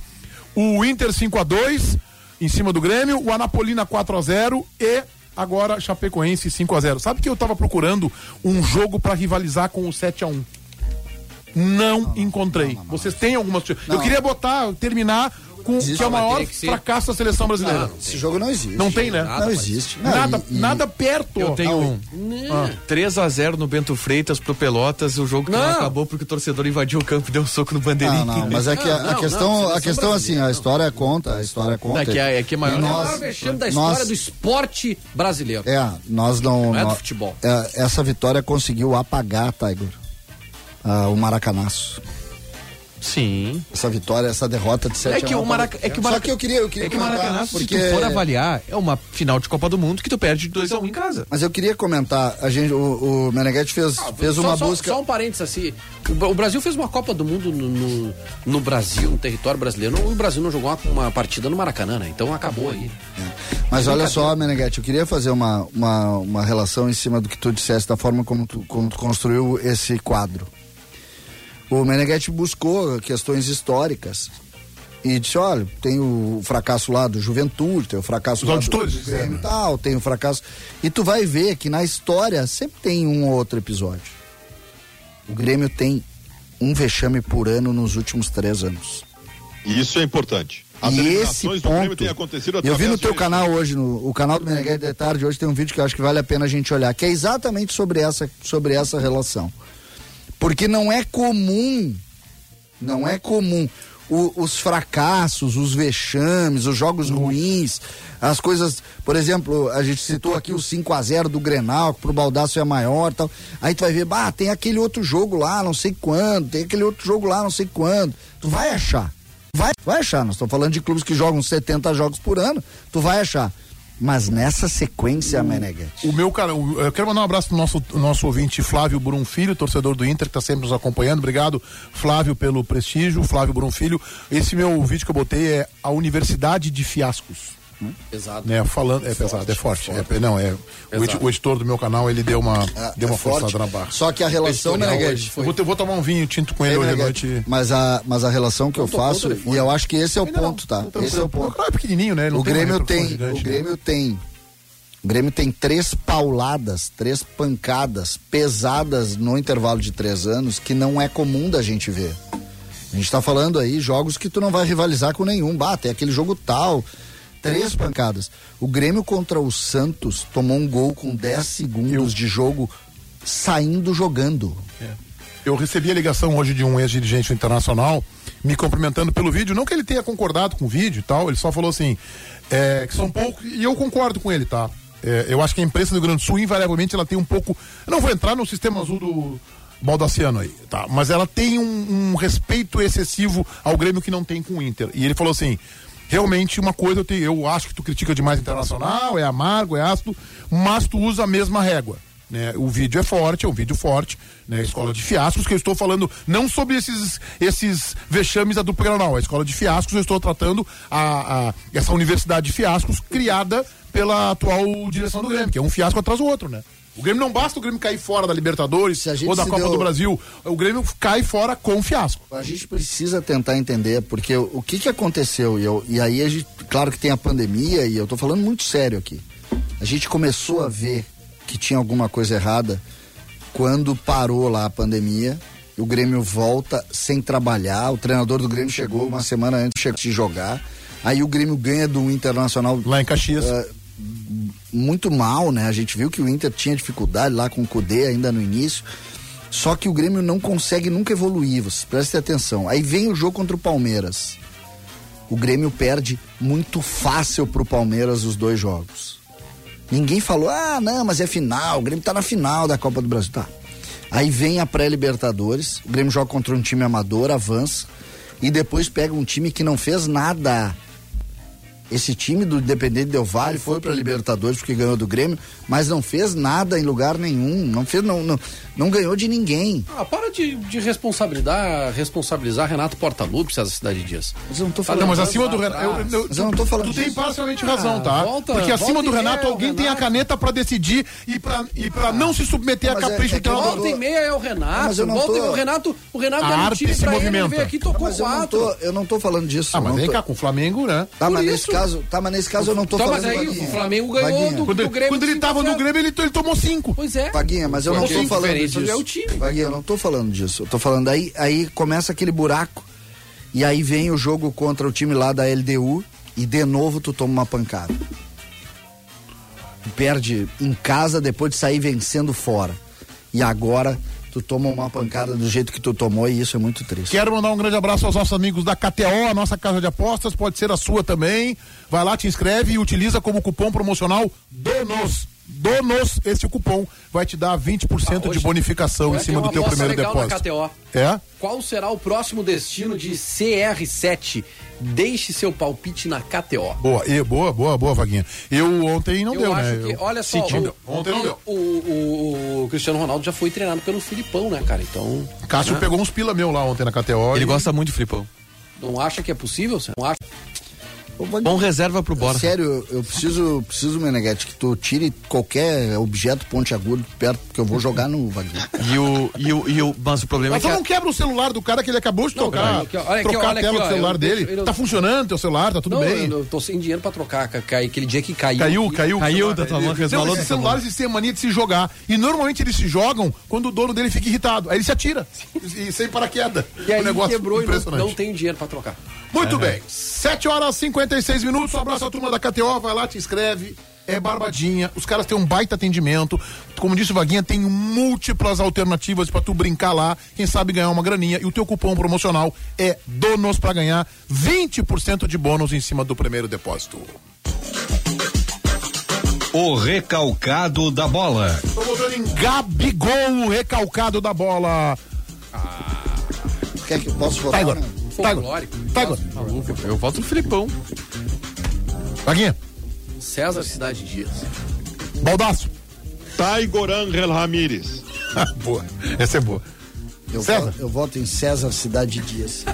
Speaker 2: o Inter 5 a 2 em cima do Grêmio, o Anapolina 4 a 0 e agora Chapecoense 5 a 0. Sabe que eu tava procurando um jogo para rivalizar com o 7 a 1. Não, encontrei. Vocês têm algumas. Eu
Speaker 3: Não.
Speaker 2: queria botar, terminar com
Speaker 3: Existe.
Speaker 2: que é o maior
Speaker 4: que
Speaker 2: fracasso da seleção brasileira.
Speaker 4: Não,
Speaker 3: Esse jogo não existe.
Speaker 2: Não tem, né?
Speaker 4: Nada,
Speaker 3: Não existe. Não,
Speaker 2: Nada,
Speaker 3: e- e-
Speaker 2: nada perto.
Speaker 6: Eu tenho um
Speaker 4: Não.
Speaker 6: 3x0 no Bento Freitas pro Pelotas, o jogo que não,
Speaker 4: Não.
Speaker 6: acabou porque o torcedor invadiu o campo e deu um soco no bandeirinho.
Speaker 3: Não, não, mas é que a,
Speaker 4: Não,
Speaker 3: a questão,
Speaker 4: não,
Speaker 3: a questão assim, a história conta, a história conta.
Speaker 6: É que é, é que é maior.
Speaker 4: O
Speaker 3: nós-
Speaker 4: maior vexame da
Speaker 3: nós-
Speaker 4: história do esporte brasileiro.
Speaker 3: É, nós não.
Speaker 4: Não é do futebol.
Speaker 3: é, essa vitória conseguiu apagar, Tiger, ah, o Maracanaço.
Speaker 6: Sim.
Speaker 3: Essa vitória, essa derrota de 7
Speaker 6: É que o Maraca- é que o
Speaker 3: Só
Speaker 6: Maraca-
Speaker 3: que eu queria, eu queria
Speaker 6: É que o
Speaker 3: comentar,
Speaker 6: Maracanã, se
Speaker 3: porque
Speaker 6: tu for avaliar, é uma final de Copa do Mundo que tu perde de 2x1 em casa.
Speaker 3: Mas eu queria comentar, a gente, o, o Meneghetti fez, fez
Speaker 4: só,
Speaker 3: uma
Speaker 4: só-
Speaker 3: busca.
Speaker 4: Só um parênteses assim. O, o Brasil fez uma Copa do Mundo no, no, no Brasil, no território brasileiro. O Brasil não jogou uma, uma partida no Maracanã, né? Então acabou aí.
Speaker 3: Mas olha só, Meneghetti, eu queria fazer uma, uma, uma relação em cima do que tu disseste, da forma como tu, como tu construiu esse quadro. O Meneghetti buscou questões históricas e disse, olha, tem o fracasso lá do Juventude, tem o fracasso
Speaker 2: Os
Speaker 3: lá
Speaker 2: auditores
Speaker 3: do Grêmio
Speaker 2: né?
Speaker 3: e tal, tem o fracasso... E tu vai ver que na história sempre tem um ou outro episódio. O Grêmio tem um vexame por ano nos últimos três anos.
Speaker 5: E isso é importante. As
Speaker 3: e esse
Speaker 5: Grêmio
Speaker 3: ponto, eu vi no teu canal hoje, no o canal do Meneghetti de tarde, hoje tem um vídeo que eu acho que vale a pena a gente olhar, que é exatamente sobre essa, sobre essa relação. Porque não é comum, não é comum o- os fracassos, os vexames, os jogos ruins, as coisas, por exemplo, a gente citou aqui o 5 a 0 do Grenal, que pro Baldaço é maior, e tal. Aí tu vai ver, bah, tem aquele outro jogo lá, não sei quando, tem aquele outro jogo lá, não sei quando. Tu vai achar. Vai, vai achar. Nós estamos falando de clubes que jogam 70 jogos por ano. Tu vai achar. Mas nessa sequência, Meneghetti.
Speaker 2: O meu cara, o- eu quero mandar um abraço pro nosso, nosso ouvinte Flávio Brum Filho, torcedor do Inter, que está sempre nos acompanhando. Obrigado, Flávio, pelo prestígio. Flávio Brum Filho. Esse meu vídeo que eu botei é a Universidade de Fiascos.
Speaker 4: Exato.
Speaker 2: Né, falando, é pesado, é forte. É, não, é. O, o editor do meu canal, ele deu uma,
Speaker 3: É-
Speaker 2: deu uma
Speaker 3: é
Speaker 2: forçada
Speaker 3: forte.
Speaker 2: na barra.
Speaker 3: Só que a relação, Meneghetti.
Speaker 4: hoje
Speaker 2: Eu vou, vou tomar um vinho tinto com ele hoje à noite.
Speaker 3: Mas a, mas a relação que eu
Speaker 4: o
Speaker 3: faço, e eu acho que esse é o
Speaker 2: Ainda não,
Speaker 3: ponto, tá?
Speaker 2: não
Speaker 3: Esse é o ponto.
Speaker 2: É pequenininho, né?
Speaker 3: O Grêmio tem,
Speaker 2: gigante,
Speaker 3: o
Speaker 2: né?
Speaker 3: Grêmio tem, o Grêmio tem três pauladas, três pancadas pesadas no intervalo de três anos que não é comum da gente ver. A gente tá falando aí jogos que tu não vai rivalizar com nenhum. Bah, tem aquele jogo tal. Três pancadas. O Grêmio contra o Santos tomou um gol com 10 segundos de jogo saindo jogando.
Speaker 2: Eu recebi a ligação hoje de um ex-dirigente internacional me cumprimentando pelo vídeo. Não que ele tenha concordado com o vídeo e tal, ele só falou assim: é, que são poucos. E eu concordo com ele, tá? É, eu acho que a imprensa do Rio Grande do Sul, invariavelmente, ela tem um pouco. Eu não vou entrar no sistema azul do Baldaciano aí, tá? Mas ela tem um, um respeito excessivo ao Grêmio que não tem com o Inter. E ele falou assim. Realmente, uma coisa eu, tenho, eu acho que tu critica demais internacional, é amargo, é ácido, mas tu usa a mesma régua. né? O vídeo é forte, é um vídeo forte, né? Escola de fiascos, que eu estou falando não sobre esses, esses vexames da dupla Granal, a escola de fiascos, eu estou tratando a, a, essa universidade de fiascos criada pela atual direção do Grêmio, que é um fiasco atrás do outro, né? O Grêmio não basta o Grêmio cair fora da Libertadores
Speaker 3: Se a gente
Speaker 2: ou da Copa
Speaker 3: deu-
Speaker 2: do Brasil, o Grêmio cai fora com fiasco.
Speaker 3: A gente precisa tentar entender, porque o, que que aconteceu, e, eu- e aí a gente, claro que tem a pandemia, e eu tô falando muito sério aqui. A gente começou a ver que tinha alguma coisa errada quando parou lá a pandemia, o Grêmio volta sem trabalhar, o treinador do Grêmio chegou uma semana antes de jogar, aí o Grêmio ganha do Internacional
Speaker 2: Lá em Caxias.
Speaker 3: eh, muito mal, né? A gente viu que o Inter tinha dificuldade lá com o Cudê ainda no início. Só que o Grêmio não consegue nunca evoluir, vocês prestem atenção. Aí vem o jogo contra o Palmeiras. O Grêmio perde muito fácil pro Palmeiras os dois jogos. Ninguém falou, ah, não, mas é final, o Grêmio tá na final da Copa do Brasil. Tá. Aí vem a pré-Libertadores, o Grêmio joga contra um time amador, avança, e depois pega um time que não fez nada. Esse time do Independente Del Vale foi pra Libertadores porque ganhou do Grêmio, mas não fez nada em lugar nenhum, não fez, não, não, não ganhou de ninguém.
Speaker 4: Ah, para de, de responsabilizar, responsabilizar Renato Portaluppi, César Cidade Dias.
Speaker 3: Mas eu não tô falando.
Speaker 2: Não, mas acima do Renato. eu- eu-
Speaker 3: eu não tô falando
Speaker 2: Tu tem parcialmente razão, tá?
Speaker 4: volta-
Speaker 2: Porque acima do Renato, alguém
Speaker 4: o
Speaker 2: tem a
Speaker 4: Renato.
Speaker 2: caneta pra decidir e pra, e pra não se submeter a
Speaker 3: Mas é-
Speaker 2: capricho
Speaker 3: é
Speaker 2: do
Speaker 3: eu
Speaker 2: treinador.
Speaker 4: Volta e meia é o Renato.
Speaker 3: Eu não
Speaker 4: volta e-
Speaker 3: tô-
Speaker 4: o Renato, o Renato
Speaker 2: A
Speaker 4: um
Speaker 2: arte
Speaker 4: time
Speaker 2: se
Speaker 4: pra ele, ele
Speaker 2: movimenta.
Speaker 4: veio aqui tocou
Speaker 3: Mas eu não,
Speaker 4: quatro.
Speaker 3: tô, eu não tô falando disso.
Speaker 2: Ah, mas
Speaker 3: não
Speaker 2: vem cá com o Flamengo, né?
Speaker 3: Tá, mas nesse caso, tá, mas nesse caso eu não tô
Speaker 4: Tá,
Speaker 3: falando.
Speaker 4: mas aí
Speaker 3: Vaguinha.
Speaker 4: o Flamengo ganhou
Speaker 3: Vaguinha.
Speaker 4: do-
Speaker 2: Quando, ele-
Speaker 4: Grêmio
Speaker 2: quando ele tava no. Grêmio, ele, ele tomou cinco.
Speaker 4: Pois é.
Speaker 3: Vaguinha, mas eu não tô falando disso.
Speaker 4: é o time.
Speaker 3: Vaguinha, eu não tô falando disso. Eu tô falando aí, aí começa aquele buraco e aí vem o jogo contra o time lá da LDU e de novo tu toma uma pancada. Perde em casa depois de sair vencendo fora. E agora tu toma uma pancada do jeito que tu tomou e isso é muito triste.
Speaker 2: Quero mandar um grande abraço aos nossos amigos da KTO, a nossa casa de apostas, pode ser a sua também. Vai lá, te inscreve e utiliza como cupom promocional DONOS. DONOS, esse cupom vai te dar 20%
Speaker 4: Ah,
Speaker 2: de
Speaker 4: hoje-
Speaker 2: bonificação em cima do teu primeiro
Speaker 4: legal na
Speaker 2: depósito.
Speaker 4: KTO.
Speaker 2: É?
Speaker 4: Qual será o próximo destino de CR7? Deixe seu palpite na KTO.
Speaker 2: Boa, e, boa, boa, boa, Vaguinha. Eu ontem não
Speaker 4: Eu
Speaker 2: deu,
Speaker 4: acho
Speaker 2: né?
Speaker 4: que,
Speaker 2: Eu-
Speaker 4: olha só,
Speaker 2: Senti,
Speaker 4: o,
Speaker 2: ontem não deu.
Speaker 4: o, o- o Cristiano Ronaldo já foi treinado pelo Filipão, né, cara? Então,
Speaker 2: Cássio
Speaker 4: né?
Speaker 2: pegou uns pila meu lá ontem na KTO.
Speaker 6: Ele
Speaker 2: e-
Speaker 6: gosta muito do Flipão.
Speaker 4: não acha que é possível? Você não acha?
Speaker 3: Vaguinha,
Speaker 6: Bom reserva pro Borja.
Speaker 3: Sério, eu- preciso, preciso, Meneghete, que tu tire qualquer objeto pontiagudo perto, porque eu vou jogar no Vaguinho.
Speaker 6: E o, e o, e o, mas o problema é
Speaker 2: Mas
Speaker 6: que.
Speaker 2: tu
Speaker 6: a-
Speaker 2: não quebra o celular do cara que ele acabou de
Speaker 4: Não,
Speaker 2: tocar.
Speaker 4: olha aqui,
Speaker 2: trocar
Speaker 4: olha
Speaker 2: a tela
Speaker 4: aqui,
Speaker 2: do
Speaker 4: ó,
Speaker 2: celular
Speaker 4: eu-
Speaker 2: dele.
Speaker 4: eu- eu-
Speaker 2: Tá funcionando teu celular, tá tudo
Speaker 4: não,
Speaker 2: bem.
Speaker 4: eu, eu tô sem dinheiro pra trocar. ca- ca- Aquele dia que caiu.
Speaker 2: Caiu,
Speaker 4: aqui.
Speaker 2: caiu. o
Speaker 6: Caiu da tua mão, resvalou
Speaker 2: esses
Speaker 6: tua
Speaker 2: celulares têm a mania de se jogar. E normalmente eles se jogam quando o dono dele fica irritado. Aí ele se atira. e, e sem paraquedas.
Speaker 4: E aí
Speaker 2: um negócio
Speaker 4: quebrou e não,
Speaker 2: impressionante.
Speaker 4: não tem dinheiro pra trocar.
Speaker 2: Muito bem. 7 horas e 56 minutos. Um abraço à turma da KTO. Vai lá, te inscreve. É barbadinha. Os caras têm um baita atendimento. Como disse o Vaguinha, tem múltiplas alternativas pra tu brincar lá. Quem sabe ganhar uma graninha. E o teu cupom promocional é DONOS pra ganhar 20% de bônus em cima do primeiro depósito.
Speaker 1: O recalcado da bola.
Speaker 2: Tô voltando em Gabigol, o recalcado da bola.
Speaker 3: Quer que eu possa
Speaker 2: Tá,
Speaker 3: votar?
Speaker 2: Igor.
Speaker 3: não?
Speaker 2: Tá, Igor.
Speaker 4: Folclórico.
Speaker 2: Tá, Igor.
Speaker 6: Eu voto no Filipão.
Speaker 2: Vaguinha.
Speaker 4: César Cidade Dias.
Speaker 2: Baldaço.
Speaker 5: Taigor Angel Ramírez.
Speaker 2: boa. Essa é boa.
Speaker 3: Eu,
Speaker 2: César.
Speaker 3: voto, eu voto em César Cidade Dias.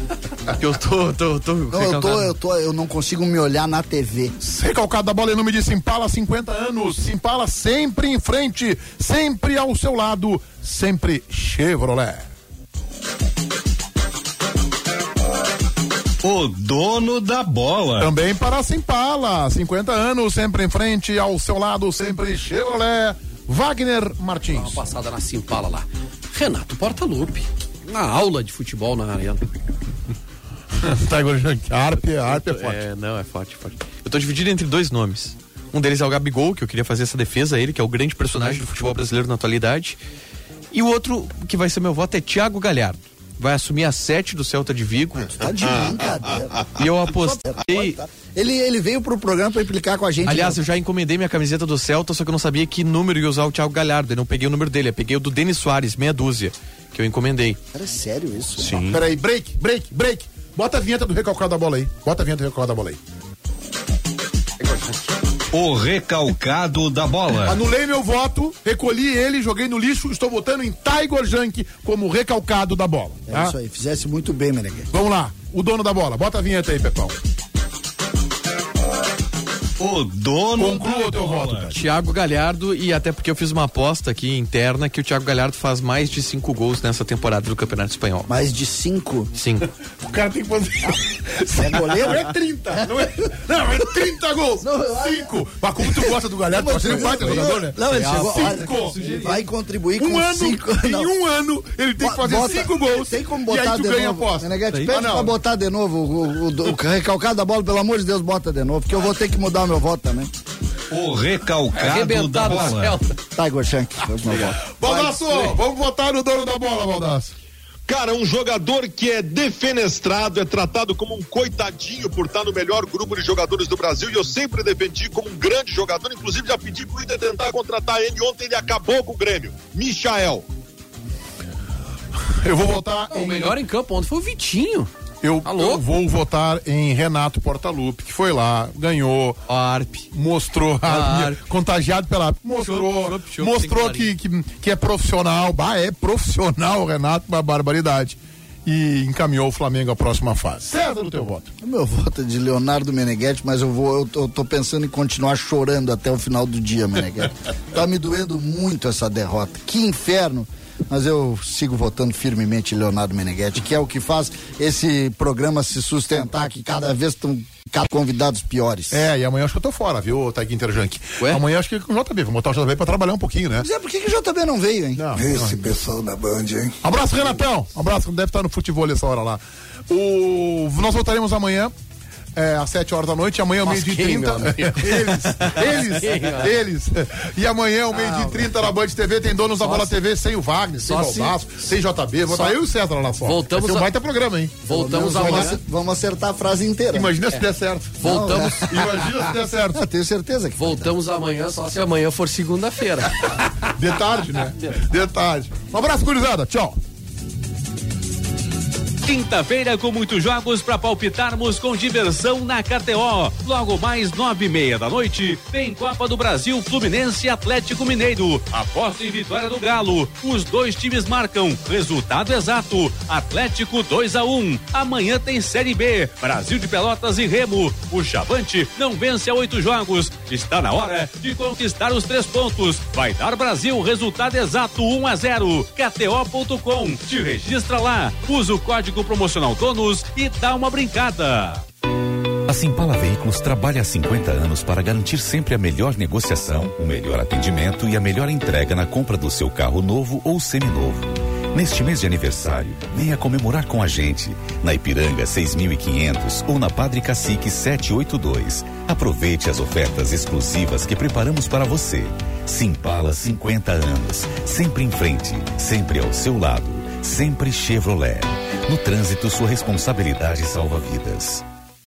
Speaker 6: Eu tô, tô, tô.
Speaker 3: Não, eu tô, eu tô, eu não consigo me olhar na TV.
Speaker 2: Recalcado da bola em nome de Simpala, 50 anos. Simpala sempre em frente, sempre ao seu lado, sempre Chevrolet.
Speaker 1: O dono da bola.
Speaker 2: Também para a Simpala, 50 anos, sempre em frente, ao seu lado, sempre Chevrolet. Wagner
Speaker 4: Uma
Speaker 2: Martins.
Speaker 4: passada na Simpala lá. Renato Portaluppi. Na aula de futebol na arena.
Speaker 2: tá. Arpe, Arpe é forte.
Speaker 6: É, não, é forte, forte. Eu tô dividido entre dois nomes. Um deles é o Gabigol, que eu queria fazer essa defesa a ele, que é o grande personagem do futebol brasileiro na atualidade. E o outro que vai ser meu voto é Thiago Galhardo. Vai assumir a sete do Celta de Vigo.
Speaker 3: Tá de brincadeira.
Speaker 6: E eu apostei.
Speaker 3: Ele, ele veio pro programa pra implicar com a gente.
Speaker 6: Aliás,
Speaker 3: né?
Speaker 6: eu já encomendei minha camiseta do Celta, só que eu não sabia que número ia usar o Thiago Galhardo. Eu não peguei o número dele, eu peguei o do Denis Soares, meia dúzia, que eu encomendei.
Speaker 3: Cara, é sério isso?
Speaker 6: Sim.
Speaker 2: Peraí, break, break, break. Bota a vinheta do recalcado da bola aí. Bota a vinheta do recalcado da bola aí.
Speaker 1: O recalcado da bola.
Speaker 2: Anulei meu voto, recolhi ele, joguei no lixo, estou votando em Tiger Junk como recalcado da bola.
Speaker 3: É
Speaker 2: tá?
Speaker 3: isso aí, fizesse muito bem, Meneghete.
Speaker 2: Vamos lá, o dono da bola, bota a vinheta aí, Pepão.
Speaker 1: O dono
Speaker 2: Conclua
Speaker 1: da
Speaker 2: o teu
Speaker 1: bola.
Speaker 2: voto, cara.
Speaker 6: Thiago Galhardo, e até porque eu fiz uma aposta aqui interna que o Thiago Galhardo faz mais de cinco gols nessa temporada do Campeonato Espanhol.
Speaker 3: Mais de cinco.
Speaker 6: Sim.
Speaker 2: O cara tem que fazer.
Speaker 3: É goleiro?
Speaker 2: Não é 30, não é, não, é 30 gols.
Speaker 3: Não,
Speaker 2: 5. Mas como tu gosta do Galhardo, tu acha ele um baita jogador, né?
Speaker 3: Não, ele chegou.
Speaker 2: Cinco.
Speaker 3: olha, vai contribuir
Speaker 2: Um
Speaker 3: com
Speaker 2: ano,
Speaker 3: cinco.
Speaker 2: em
Speaker 3: não.
Speaker 2: um ano, ele tem que fazer
Speaker 3: Bota-
Speaker 2: 5 gols.
Speaker 3: Tem como
Speaker 2: e
Speaker 3: botar
Speaker 2: aí tu
Speaker 3: de
Speaker 2: ganha a
Speaker 3: novo.
Speaker 2: aposta.
Speaker 3: Meneghete,
Speaker 2: Ah,
Speaker 3: pede
Speaker 2: não.
Speaker 3: pra botar de novo o, o, o, o recalcado da bola, pelo amor de Deus, bota de novo, porque eu vou ter que mudar o meu voto também.
Speaker 1: O recalcado da
Speaker 4: Arrebentado no
Speaker 1: bola.
Speaker 4: Celta.
Speaker 3: Tiger Shank, faz meu voto.
Speaker 2: Baldaço, vamos votar no dono da bola, Baldaço.
Speaker 5: Cara, um jogador que é defenestrado, é tratado como um coitadinho por estar no melhor grupo de jogadores do Brasil e eu sempre defendi como um grande jogador, inclusive já pedi pro Inter tentar contratar ele, ontem ele acabou com o Grêmio. Michael.
Speaker 2: Eu vou votar
Speaker 4: O
Speaker 2: em
Speaker 4: melhor em campo ontem foi o Vitinho.
Speaker 2: Eu,
Speaker 4: Tá
Speaker 2: eu vou votar em Renato Portaluppi, que foi lá, ganhou,
Speaker 6: a Arp.
Speaker 2: mostrou,
Speaker 6: Ah,
Speaker 2: contagiado pela. Mostrou,
Speaker 6: Chopp, chopp,
Speaker 2: mostrou
Speaker 6: tem
Speaker 2: que, que, que é profissional. Bah, é profissional, Renato, uma barbaridade. E encaminhou o Flamengo à próxima fase. Certo no teu voto.
Speaker 3: O meu voto é de Leonardo Meneghetti, mas eu vou, eu tô, eu tô pensando em continuar chorando até o final do dia, Meneghetti. tá me doendo muito essa derrota. Que inferno! Mas eu sigo votando firmemente em Leonardo Meneghetti, que é o que faz esse programa se sustentar, que cada vez estão cada convidados piores.
Speaker 2: É, e amanhã acho que eu tô fora, viu, Taiguinho Interjunk?
Speaker 6: Ué?
Speaker 2: Amanhã acho que com o JB, vou botar o JB pra trabalhar um pouquinho, né?
Speaker 3: Mas é, por que, que o JB não veio, hein?
Speaker 2: Não,
Speaker 7: Esse
Speaker 2: não.
Speaker 7: pessoal da Band, hein?
Speaker 2: Abraço, Renatão. Abraço, deve estar no futebol essa hora lá. O... Nós voltaremos amanhã. É, às 7 horas da noite, amanhã ao meio-dia e
Speaker 4: quem,
Speaker 2: 30.
Speaker 4: meu amigo?
Speaker 2: eles, eles, eles. E amanhã, ao meio-dia e 30, na Band TV, tem donos da Bola TV, sem o Wagner, sem o Baldaço, sem JB. Vou botar eu e o César lá fora.
Speaker 4: Voltamos
Speaker 2: Vai
Speaker 4: a-
Speaker 2: baita programa, hein?
Speaker 4: Voltamos
Speaker 3: acer- vamos acertar a frase inteira.
Speaker 2: Imagina se der certo.
Speaker 4: Voltamos,
Speaker 2: Imagina se der certo.
Speaker 3: Ah, tenho certeza que
Speaker 4: voltamos amanhã, só se amanhã for segunda-feira.
Speaker 2: De tarde, né? De tarde. Um abraço, gurizada. Tchau.
Speaker 8: Quinta-feira com muitos jogos para palpitarmos com diversão na KTO. Logo mais nove e meia da noite, tem Copa do Brasil Fluminense Atlético Mineiro. Aposta em vitória do Galo. Os dois times marcam. Resultado exato. Atlético 2 a 1 Amanhã tem Série B. Brasil de Pelotas e Remo. O Chavante não vence a oito jogos. Está na hora de conquistar os três pontos. Vai dar Brasil resultado exato 1 a 0. KTO.com. Te registra lá. Usa o código promocional DONOS e dá uma brincada.
Speaker 9: A Simpala Veículos trabalha há 50 anos para garantir sempre a melhor negociação, o melhor atendimento e a melhor entrega na compra do seu carro novo ou seminovo. Neste mês de aniversário, venha comemorar com a gente na Ipiranga 6500 ou na Padre Cacique 782. Aproveite as ofertas exclusivas que preparamos para você. Simpala 50 anos, sempre em frente, sempre ao seu lado, sempre Chevrolet. No trânsito, sua responsabilidade salva vidas.